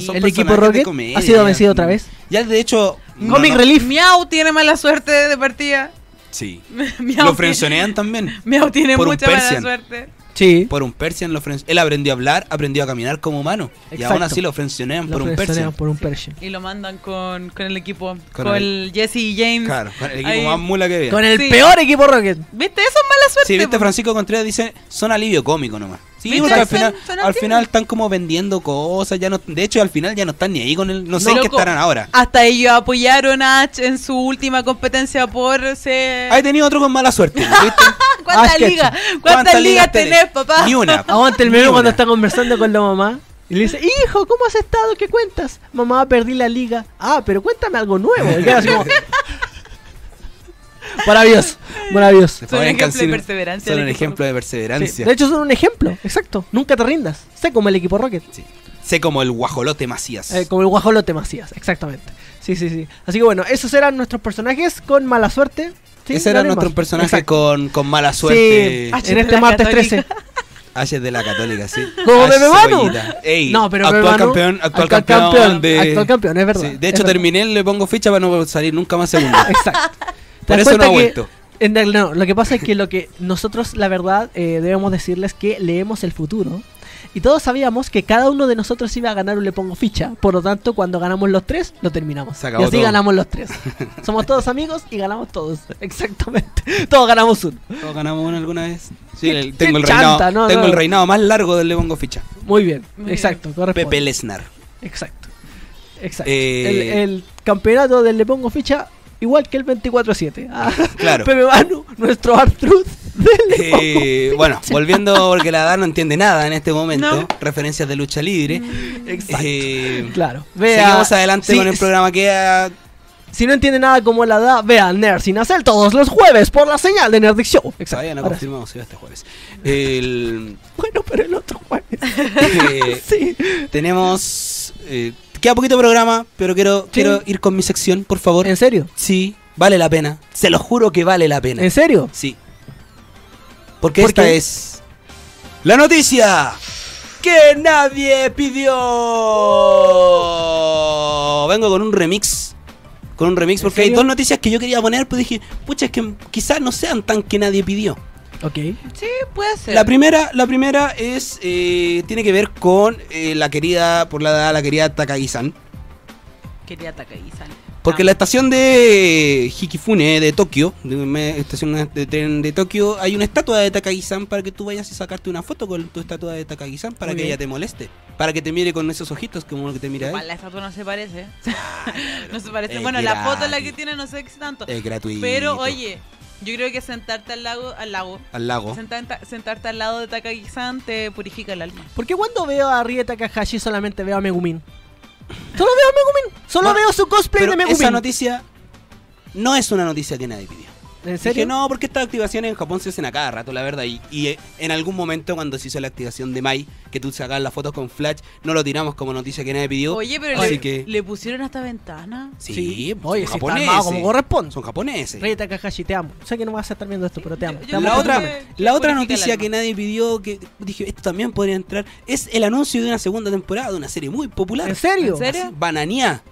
Sí. son ¿El equipo Rocket ha sido vencido otra vez? Ya, de hecho... Comic no- Relief. Miau tiene mala suerte de partida. Sí. Lo frenzonean también. Miau tiene mucha mala suerte. Sí. Por un Persian lo fren- Él aprendió a hablar, aprendió a caminar como humano. Y aún así lo frenzonean Lo por un frenzonean Persian. por un Persian. Y lo mandan con, con el equipo. Con Con, el- el Jesse y James. Claro, con el equipo Ahí. más mula que había. Con el Sí. peor equipo Rocket. ¿Viste? Eso es mala suerte. Sí, viste. Francisco Contreras dice, son alivio cómico nomás. Sí, ¿Viste? porque al final, son al antiguos. final están como vendiendo cosas, ya no, de hecho al final ya no están ni ahí con el, no sé en qué estarán ahora. Hasta ellos apoyaron a Ash en su última competencia por ser... Hay tenido otro con mala suerte, ¿viste? ¿Cuántas Ash ligas? ¿Cuántas, ligas tenés? tenés, papá? Ni una. Aguante el una. cuando está conversando con la mamá. Y le dice, hijo, ¿cómo has estado? ¿Qué cuentas? Mamá, perdí la liga. Ah, pero cuéntame algo nuevo. Y queda así como... maravilloso, maravilloso. Son un ejemplo de perseverancia Son un ejemplo de Sí, perseverancia. De hecho, son un ejemplo, exacto. Nunca te rindas. Sé como el equipo Rocket. Sí. Sé como el guajolote Macías. Eh, como el guajolote Macías, exactamente. Sí, sí, sí. Así que bueno, esos eran nuestros personajes con mala suerte. Sí, Ese era no hay nuestro más. personaje con, con mala suerte. Sí, H en de este martes Católica. 13. Ashes de la Católica, sí. Como Ash Bebe Manu. Cebollita. Ey, No, pero actual Bebe Manu- campeón, actual, actual campeón, campeón, de actual campeón, es verdad, Sí, de hecho verdad. terminé, le pongo ficha para no salir nunca más segundo. Exacto. ¿Te Por das eso no ha vuelto. en el- no, lo que pasa es que lo que nosotros, la verdad, eh, debemos decirles que leemos el futuro. Y todos sabíamos que cada uno de nosotros iba a ganar un Le Pongo Ficha. Por lo tanto, cuando ganamos los tres, lo terminamos. Y así todo. ganamos los tres. Somos todos amigos y ganamos todos. Exactamente. Todos ganamos uno. ¿Todos ganamos uno alguna vez? Sí, el- tengo, el reinado, no, tengo no. el reinado más largo del Le Pongo Ficha. Muy bien. Muy Exacto. corresponde. Pepe Lesnar. Exacto. Exacto. Eh, El, el campeonato del Le Pongo Ficha, igual que el 24-7. Ah, Claro. Pepe Manu, nuestro Artruth Eh, bueno, volviendo porque la edad no entiende nada en este momento. No. Referencias de lucha libre. Exacto. Eh, Claro. Vea, seguimos adelante sí, con el programa que ah, Si no entiende nada como la da, vea Nerd sin hacer todos los jueves por la señal de Nerdic Show. todavía no Ahora sí. confirmamos si va este jueves. El, Bueno, pero el otro jueves. eh, sí. tenemos. Queda poquito programa, pero quiero, quiero ir con mi sección, por favor. ¿En serio? Sí, vale la pena. Se lo juro que vale la pena. ¿En serio? Sí. Porque ¿Por esta qué? es la noticia que nadie pidió. Vengo con un remix. Con un remix ¿En porque hay dos noticias que yo quería poner, pero dije, pucha, es que quizás no sean tan que nadie pidió. Ok. Sí, puede ser. La primera, la primera es eh, tiene que ver con eh, la querida, por la edad, la querida Takagi-san. Quería Takagi-san. Porque Ah. en la estación de Hikifune de Tokio, de estación de tren de Tokio, hay una estatua de Takagi-san para que tú vayas a sacarte una foto con tu estatua de Takagi-san para Muy que bien. ella te moleste. Para que te mire con esos ojitos como lo que te mira él. la estatua no se parece. no se parece. Es bueno, la foto la gratis. que tiene no sé qué tanto. Es gratuito. Pero oye, yo creo que sentarte al lago, al lago, Al lago. sentarte, sentarte al lado de Takagi-san te purifica el alma. ¿Por qué cuando veo a Rie Takahashi solamente veo a Megumin? Solo veo a Megumin. Solo Bueno, veo su cosplay Pero de Megumin. esa noticia no es una noticia que nadie pidió. ¿En serio? Dije, no, porque estas activaciones en Japón se hacen a cada rato, la verdad. Y, y, eh, en algún momento, cuando se hizo la activación de Mai, que tú sacas las fotos con Flash, no lo tiramos como noticia que nadie pidió. Oye, pero Así le, que- le pusieron hasta ventana. Sí, Sí. son Oye, si está japoneses. armado como corresponde. Son japoneses. Rie Takahashi, te amo. Sé que no vas a estar viendo esto, pero te amo. Yo- Te yo amo La otra, que- la otra noticia que nadie pidió, que dije, esto también podría entrar, es el anuncio de una segunda temporada de una serie muy popular. ¿En serio? ¿En serio? Banania.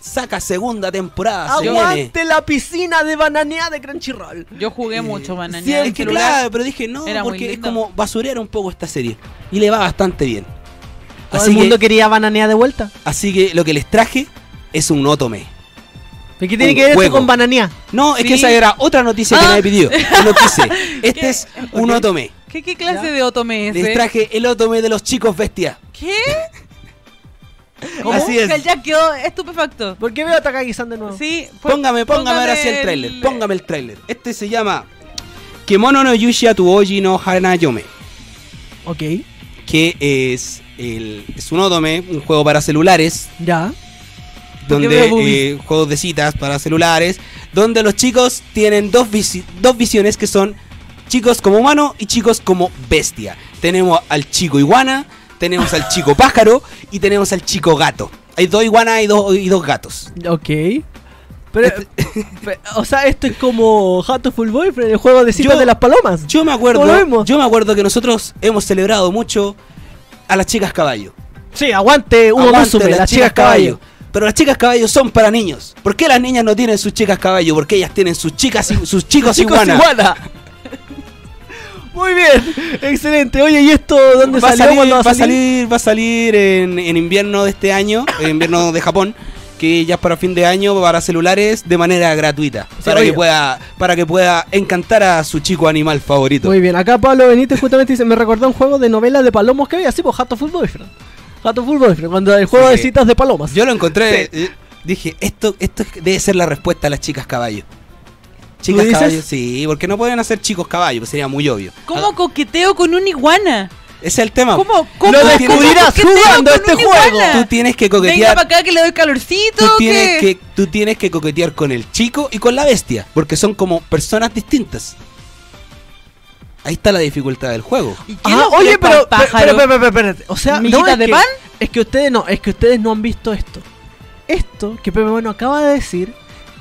Saca segunda temporada. Se. Aguante la piscina de bananea de Crunchyroll. Yo jugué mucho Bananea. siempre en Es que claro, pero dije no, Era porque es como basurear un poco esta serie. Y le va bastante bien. Todo Así el mundo que, quería bananea de vuelta. así que lo que les traje es un otome. ¿Pero qué tiene Un que ver esto con bananea? No, es Sí. que esa era otra noticia que y No quise. Este ¿Qué? es un otome. ¿Qué, qué clase ¿Ya? de otome es Les traje el otome de los chicos bestia. ¿Qué? ¿Cómo? Así es. Ya quedó estupefacto. ¿Por qué veo a Takagi-san de nuevo? Sí, pues, Póngame, póngame ahora sí el el- tráiler. Póngame el tráiler. Este se llama Kemono no Yushia tu Oji no Hanayome. Ok, Que es, el, es un otome, un juego para celulares. ya. Donde eh, juegos de citas para celulares, donde los chicos tienen dos, visi- dos visiones que son chicos como humano y chicos como bestia. Tenemos al chico iguana, tenemos al chico pájaro y tenemos al chico gato. Hay dos iguanas y dos, y dos gatos. Ok. Pero, Este- o sea, esto es como Hatoful Boyfriend, el juego de citas de las palomas. Yo me acuerdo, yo me acuerdo que nosotros hemos celebrado mucho a las chicas caballo. Sí, aguante, Hugo Aguante Musume, las chicas caballo. Pero las chicas caballo son para niños. ¿Por qué las niñas no tienen sus chicas caballo? Porque ellas tienen sus chicas y sus chicos, Chicos iguana. iguana. Muy bien, excelente. Oye, ¿y esto dónde va va a salir, va a salir en, en invierno de este año, en invierno de Japón, que ya es para fin de año para celulares de manera gratuita, Sí, para que pueda para que pueda encantar a su chico animal favorito. Muy bien, acá Pablo Benítez justamente dice, me recordó un juego de novela de palomos que había, así pues Hatoful Boyfriend. Hatoful Boyfriend, cuando el juego Sí. de citas de palomas. Yo lo encontré, eh, dije, esto esto es- debe ser la respuesta a las chicas caballo. Chicas dices? caballo, sí, porque no pueden hacer chicos caballo, pues sería muy obvio. ¿Cómo coqueteo con un iguana? Ese es el tema. ¿Cómo, cómo, Lo descubrirás jugando este juego. iguana? Tú tienes que Venga coquetear. para acá que le doy calorcito. Tú ¿o tienes, que, tú tienes que coquetear con el chico y con la bestia, porque son como personas distintas. Ahí está la dificultad del juego. ¿Y qué Ah, le oye, pero, pero, pero, pero, pero, espérate. o sea, ¿Miguitas no, es de que- pan? Es que ustedes no, es que ustedes no han visto esto. Esto que Pepe Bueno acaba de decir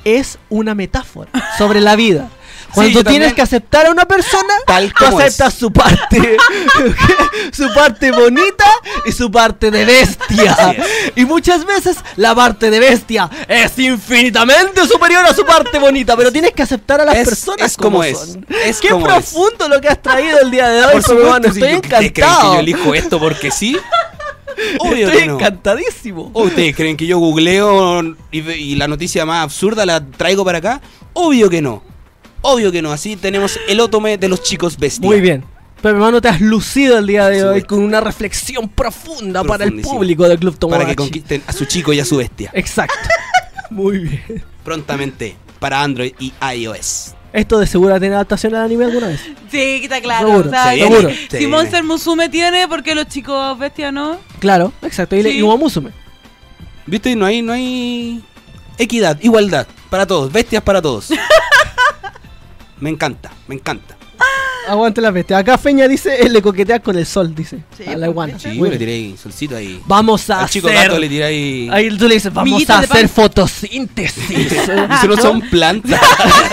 es una metáfora sobre la vida. Cuando Sí, tienes también. que aceptar a una persona, Tal tú como aceptas es. su parte, su parte bonita y su parte de bestia. Y muchas veces la parte de bestia es infinitamente superior a su parte bonita, pero tienes que aceptar a las Es- personas es como es, son. es Qué como es. profundo lo que has traído el día de hoy, Por supuesto, si Estoy ¿ustedes creen que encantado. yo elijo esto porque sí? Obvio Estoy que no. encantadísimo. ¿O ustedes creen que yo googleo y, la noticia más absurda la traigo para acá? Obvio que no. Obvio que no. Así tenemos el otome de los chicos bestia. Muy bien. Pero hermano, te has lucido el día de hoy con una reflexión profunda para el público del Club Para Tomodachi. que conquisten a su chico y a su bestia. Exacto. Muy bien. Prontamente para Android y iOS. Esto de seguro tiene adaptación al anime alguna vez. Sí, está claro. Seguro, o sea, sí, si- seguro. Si Sí. Monster Musume tiene, ¿por qué los chicos bestia no? Claro, exacto. Y, Sí. y Umamusume. ¿Viste? No hay, no hay equidad, igualdad. Para todos. Bestias para todos. me encanta, me encanta. Aguante la bestia. Acá Feña dice, él le coquetea con el sol, dice. Sí, a la iguana. Sí, Muy yo le bien. tiré ahí, solcito ahí. Vamos a Al chico hacer... gato le tiré ahí. Ahí tú le dices, vamos a hacer pan. fotosíntesis. Y no son plantas.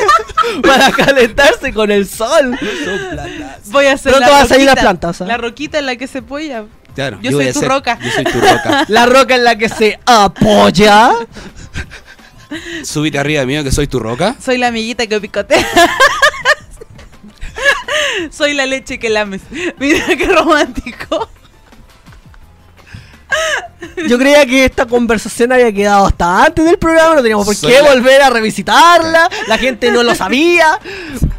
para calentarse con el sol. son plantas. Voy a hacer Pronto la va a salir la roquita, planta, o sea. La roquita en la que se apoya. Claro, Yo soy a tu ser- roca. Yo soy tu roca. La roca en la que se apoya. Súbite arriba mío que soy tu roca. Soy la amiguita que picotea. Soy la leche que lames. Mira qué romántico. Yo creía que esta conversación había quedado hasta antes del programa, no teníamos por Soy qué la- volver a revisitarla, la gente no lo sabía.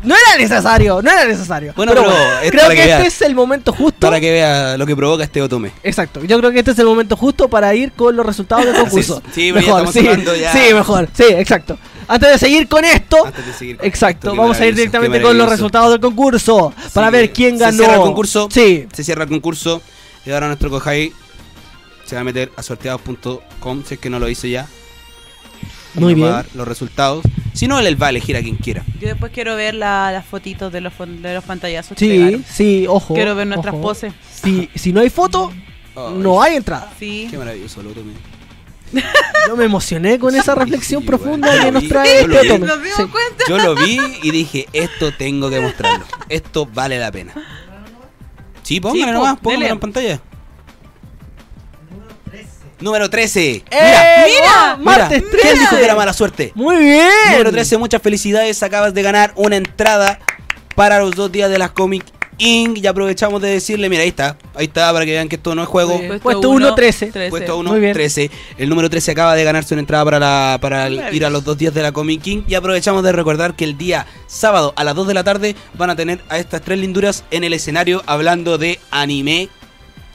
No era necesario, no era necesario. Bueno, pero es creo que, este es el momento justo. Para que vea lo que provoca este otome. Exacto, yo creo que este es el momento justo para ir con los resultados del concurso. Sí, ya mejor, sí, ya. sí, mejor, sí, exacto. Antes de seguir con esto, Antes de seguir con exacto, esto, vamos a ir directamente con los resultados del concurso para ver quién se ganó. cierra el concurso. Sí, Se cierra el concurso. Y ahora nuestro Kohai se va a meter a sorteados.com si es que no lo hizo ya. Muy va a bien. dar los resultados. Si no, él va a elegir a quien quiera. Yo después quiero ver la- las fotitos de los, de los pantallazos. Sí, sí, ojo. Quiero ver nuestras ojo. poses. Si, si no hay foto, no hay entrada. Sí. Qué maravilloso el otome. Yo me emocioné con esa reflexión sí, profunda bueno. que nos trae yo lo este vi. otome. ¿Nos dimos Sí. cuenta? Yo lo vi y dije, esto tengo que mostrarlo. Esto vale la pena. Sí, póngale Sí, nomás, póngale dele. en pantalla. Número 13. ¡Eh! mira, oh, martes Mira, 13. ¿Quién dijo que era mala suerte? Muy bien. Número 13, muchas felicidades. Acabas de ganar una entrada para los dos días de las Comic Inc. Y aprovechamos de decirle, mira, ahí está. Ahí está, para que vean que esto no es juego. Bien. Puesto uno, 13. Puesto 1, Muy bien. 13. El número 13 acaba de ganarse una entrada para, la- para el- ir a los dos días de la Comic King. Y aprovechamos de recordar que el día sábado a las 2 de la tarde van a tener a estas tres linduras en el escenario hablando de anime.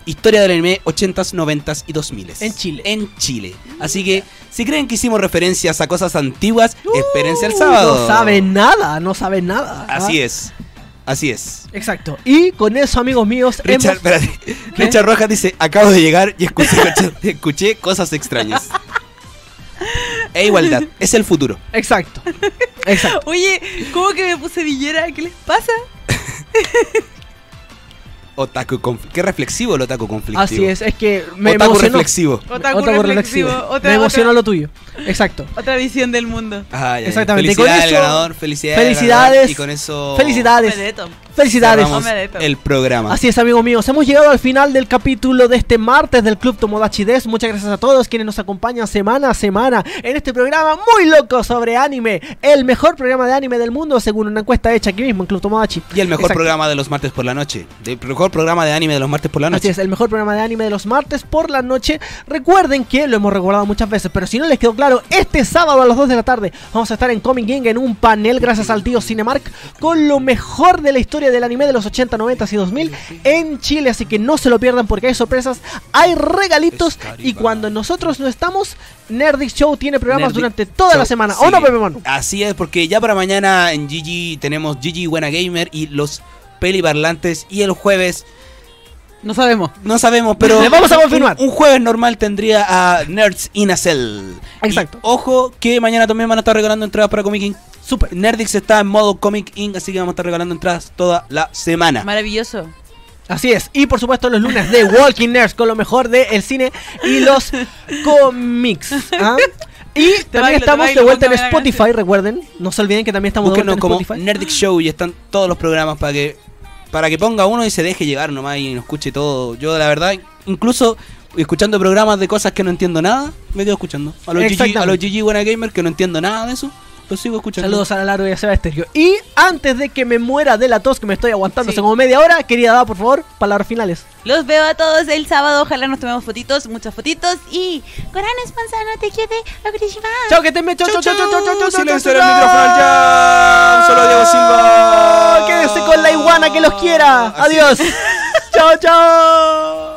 Historia del anime 80s, 90s y 2000s. En Chile. En Chile. Así que, si creen que hicimos referencias a cosas antiguas, espérense el sábado. Uh, No saben nada, no saben nada. Así ¿ah? es. Así es. Exacto. Y con eso, amigos míos, Richard, hemos... espérate. Richard Rojas dice, acabo de llegar y escuché, escuché cosas extrañas. E igualdad, es el futuro. Exacto. Exacto. Oye, ¿cómo que me puse villera? ¿Qué les pasa? Otaku Qué reflexivo el otaku conflictivo. Así es, es que me otaku emocionó. reflexivo. Otaku Otaku reflexivo, otra- me emocionó otra- lo tuyo. Exacto. Otra visión del mundo. Ah, ya, ya. Exactamente, Felicidades con al eso- ganador, felicidades. felicidades. ganador, y con eso. Felicidades. Felicidades. el programa. Así es, amigos míos. Hemos llegado al final del capítulo de este martes del Club Tomodachi Des. Muchas gracias a todos quienes nos acompañan semana a semana en este programa muy loco sobre anime. El mejor programa de anime del mundo, según una encuesta hecha aquí mismo en Club Tomodachi. Y el mejor Exacto. programa de los martes por la noche. El mejor programa de anime de los martes por la Así noche. es, el mejor programa de anime de los martes por la noche. Recuerden que lo hemos recordado muchas veces, pero si no les quedó claro, este sábado a las 2 de la tarde vamos a estar en Comic King en un panel gracias al tío Cinemark con lo mejor de la historia del anime de los 80, 90 y 2000 en Chile. Así que no se lo pierdan porque hay sorpresas, hay regalitos y cuando nosotros no estamos, Nerdix Show tiene programas durante toda la semana. sí. ¿O no, Pepe Manu? Así es, porque ya para mañana en GG tenemos GG Buena Gamer y los peliparlantes. Y el jueves, No sabemos. no sabemos, pero. Le vamos a confirmar. Un, un jueves normal tendría a Nerds in a Cell. Exacto. Y ojo que mañana también van a estar regalando entradas para Comic Inc. Super. Nerdix está en modo Comic Inc. Así que vamos a estar regalando entradas toda la semana. Maravilloso. Así es, y por supuesto los lunes de Walking Nerds con lo mejor del cine y los cómics. ¿ah? Y también estamos bailo, de vuelta en Spotify, recuerden. No se olviden que también estamos de vuelta en como Spotify. Nerdix Show y están todos los programas para que para que ponga uno y se deje llevar nomás y nos escuche todo. Yo la verdad, incluso escuchando programas de cosas que no entiendo nada, me quedo escuchando. A los GG, a los. GG Buena Gamer que no entiendo nada de eso, los sigo escuchando. Saludos a la Largo y a Seba Estéreo. Y antes de que me muera de la tos que me estoy aguantando hace como media hora, querida Dada, por favor, palabras finales. Los veo a todos el sábado. Ojalá nos tomemos fotitos, muchas fotitos. Y. Coran Espanzano te quiere. Agrishima. Chao, que estén bien. Chao, chao, chao, chao, chao, chao, chao, Silencio en el micrófono jam. Solo Diego Silva. Quédense con la iguana que los quiera. Adiós. chao, chao.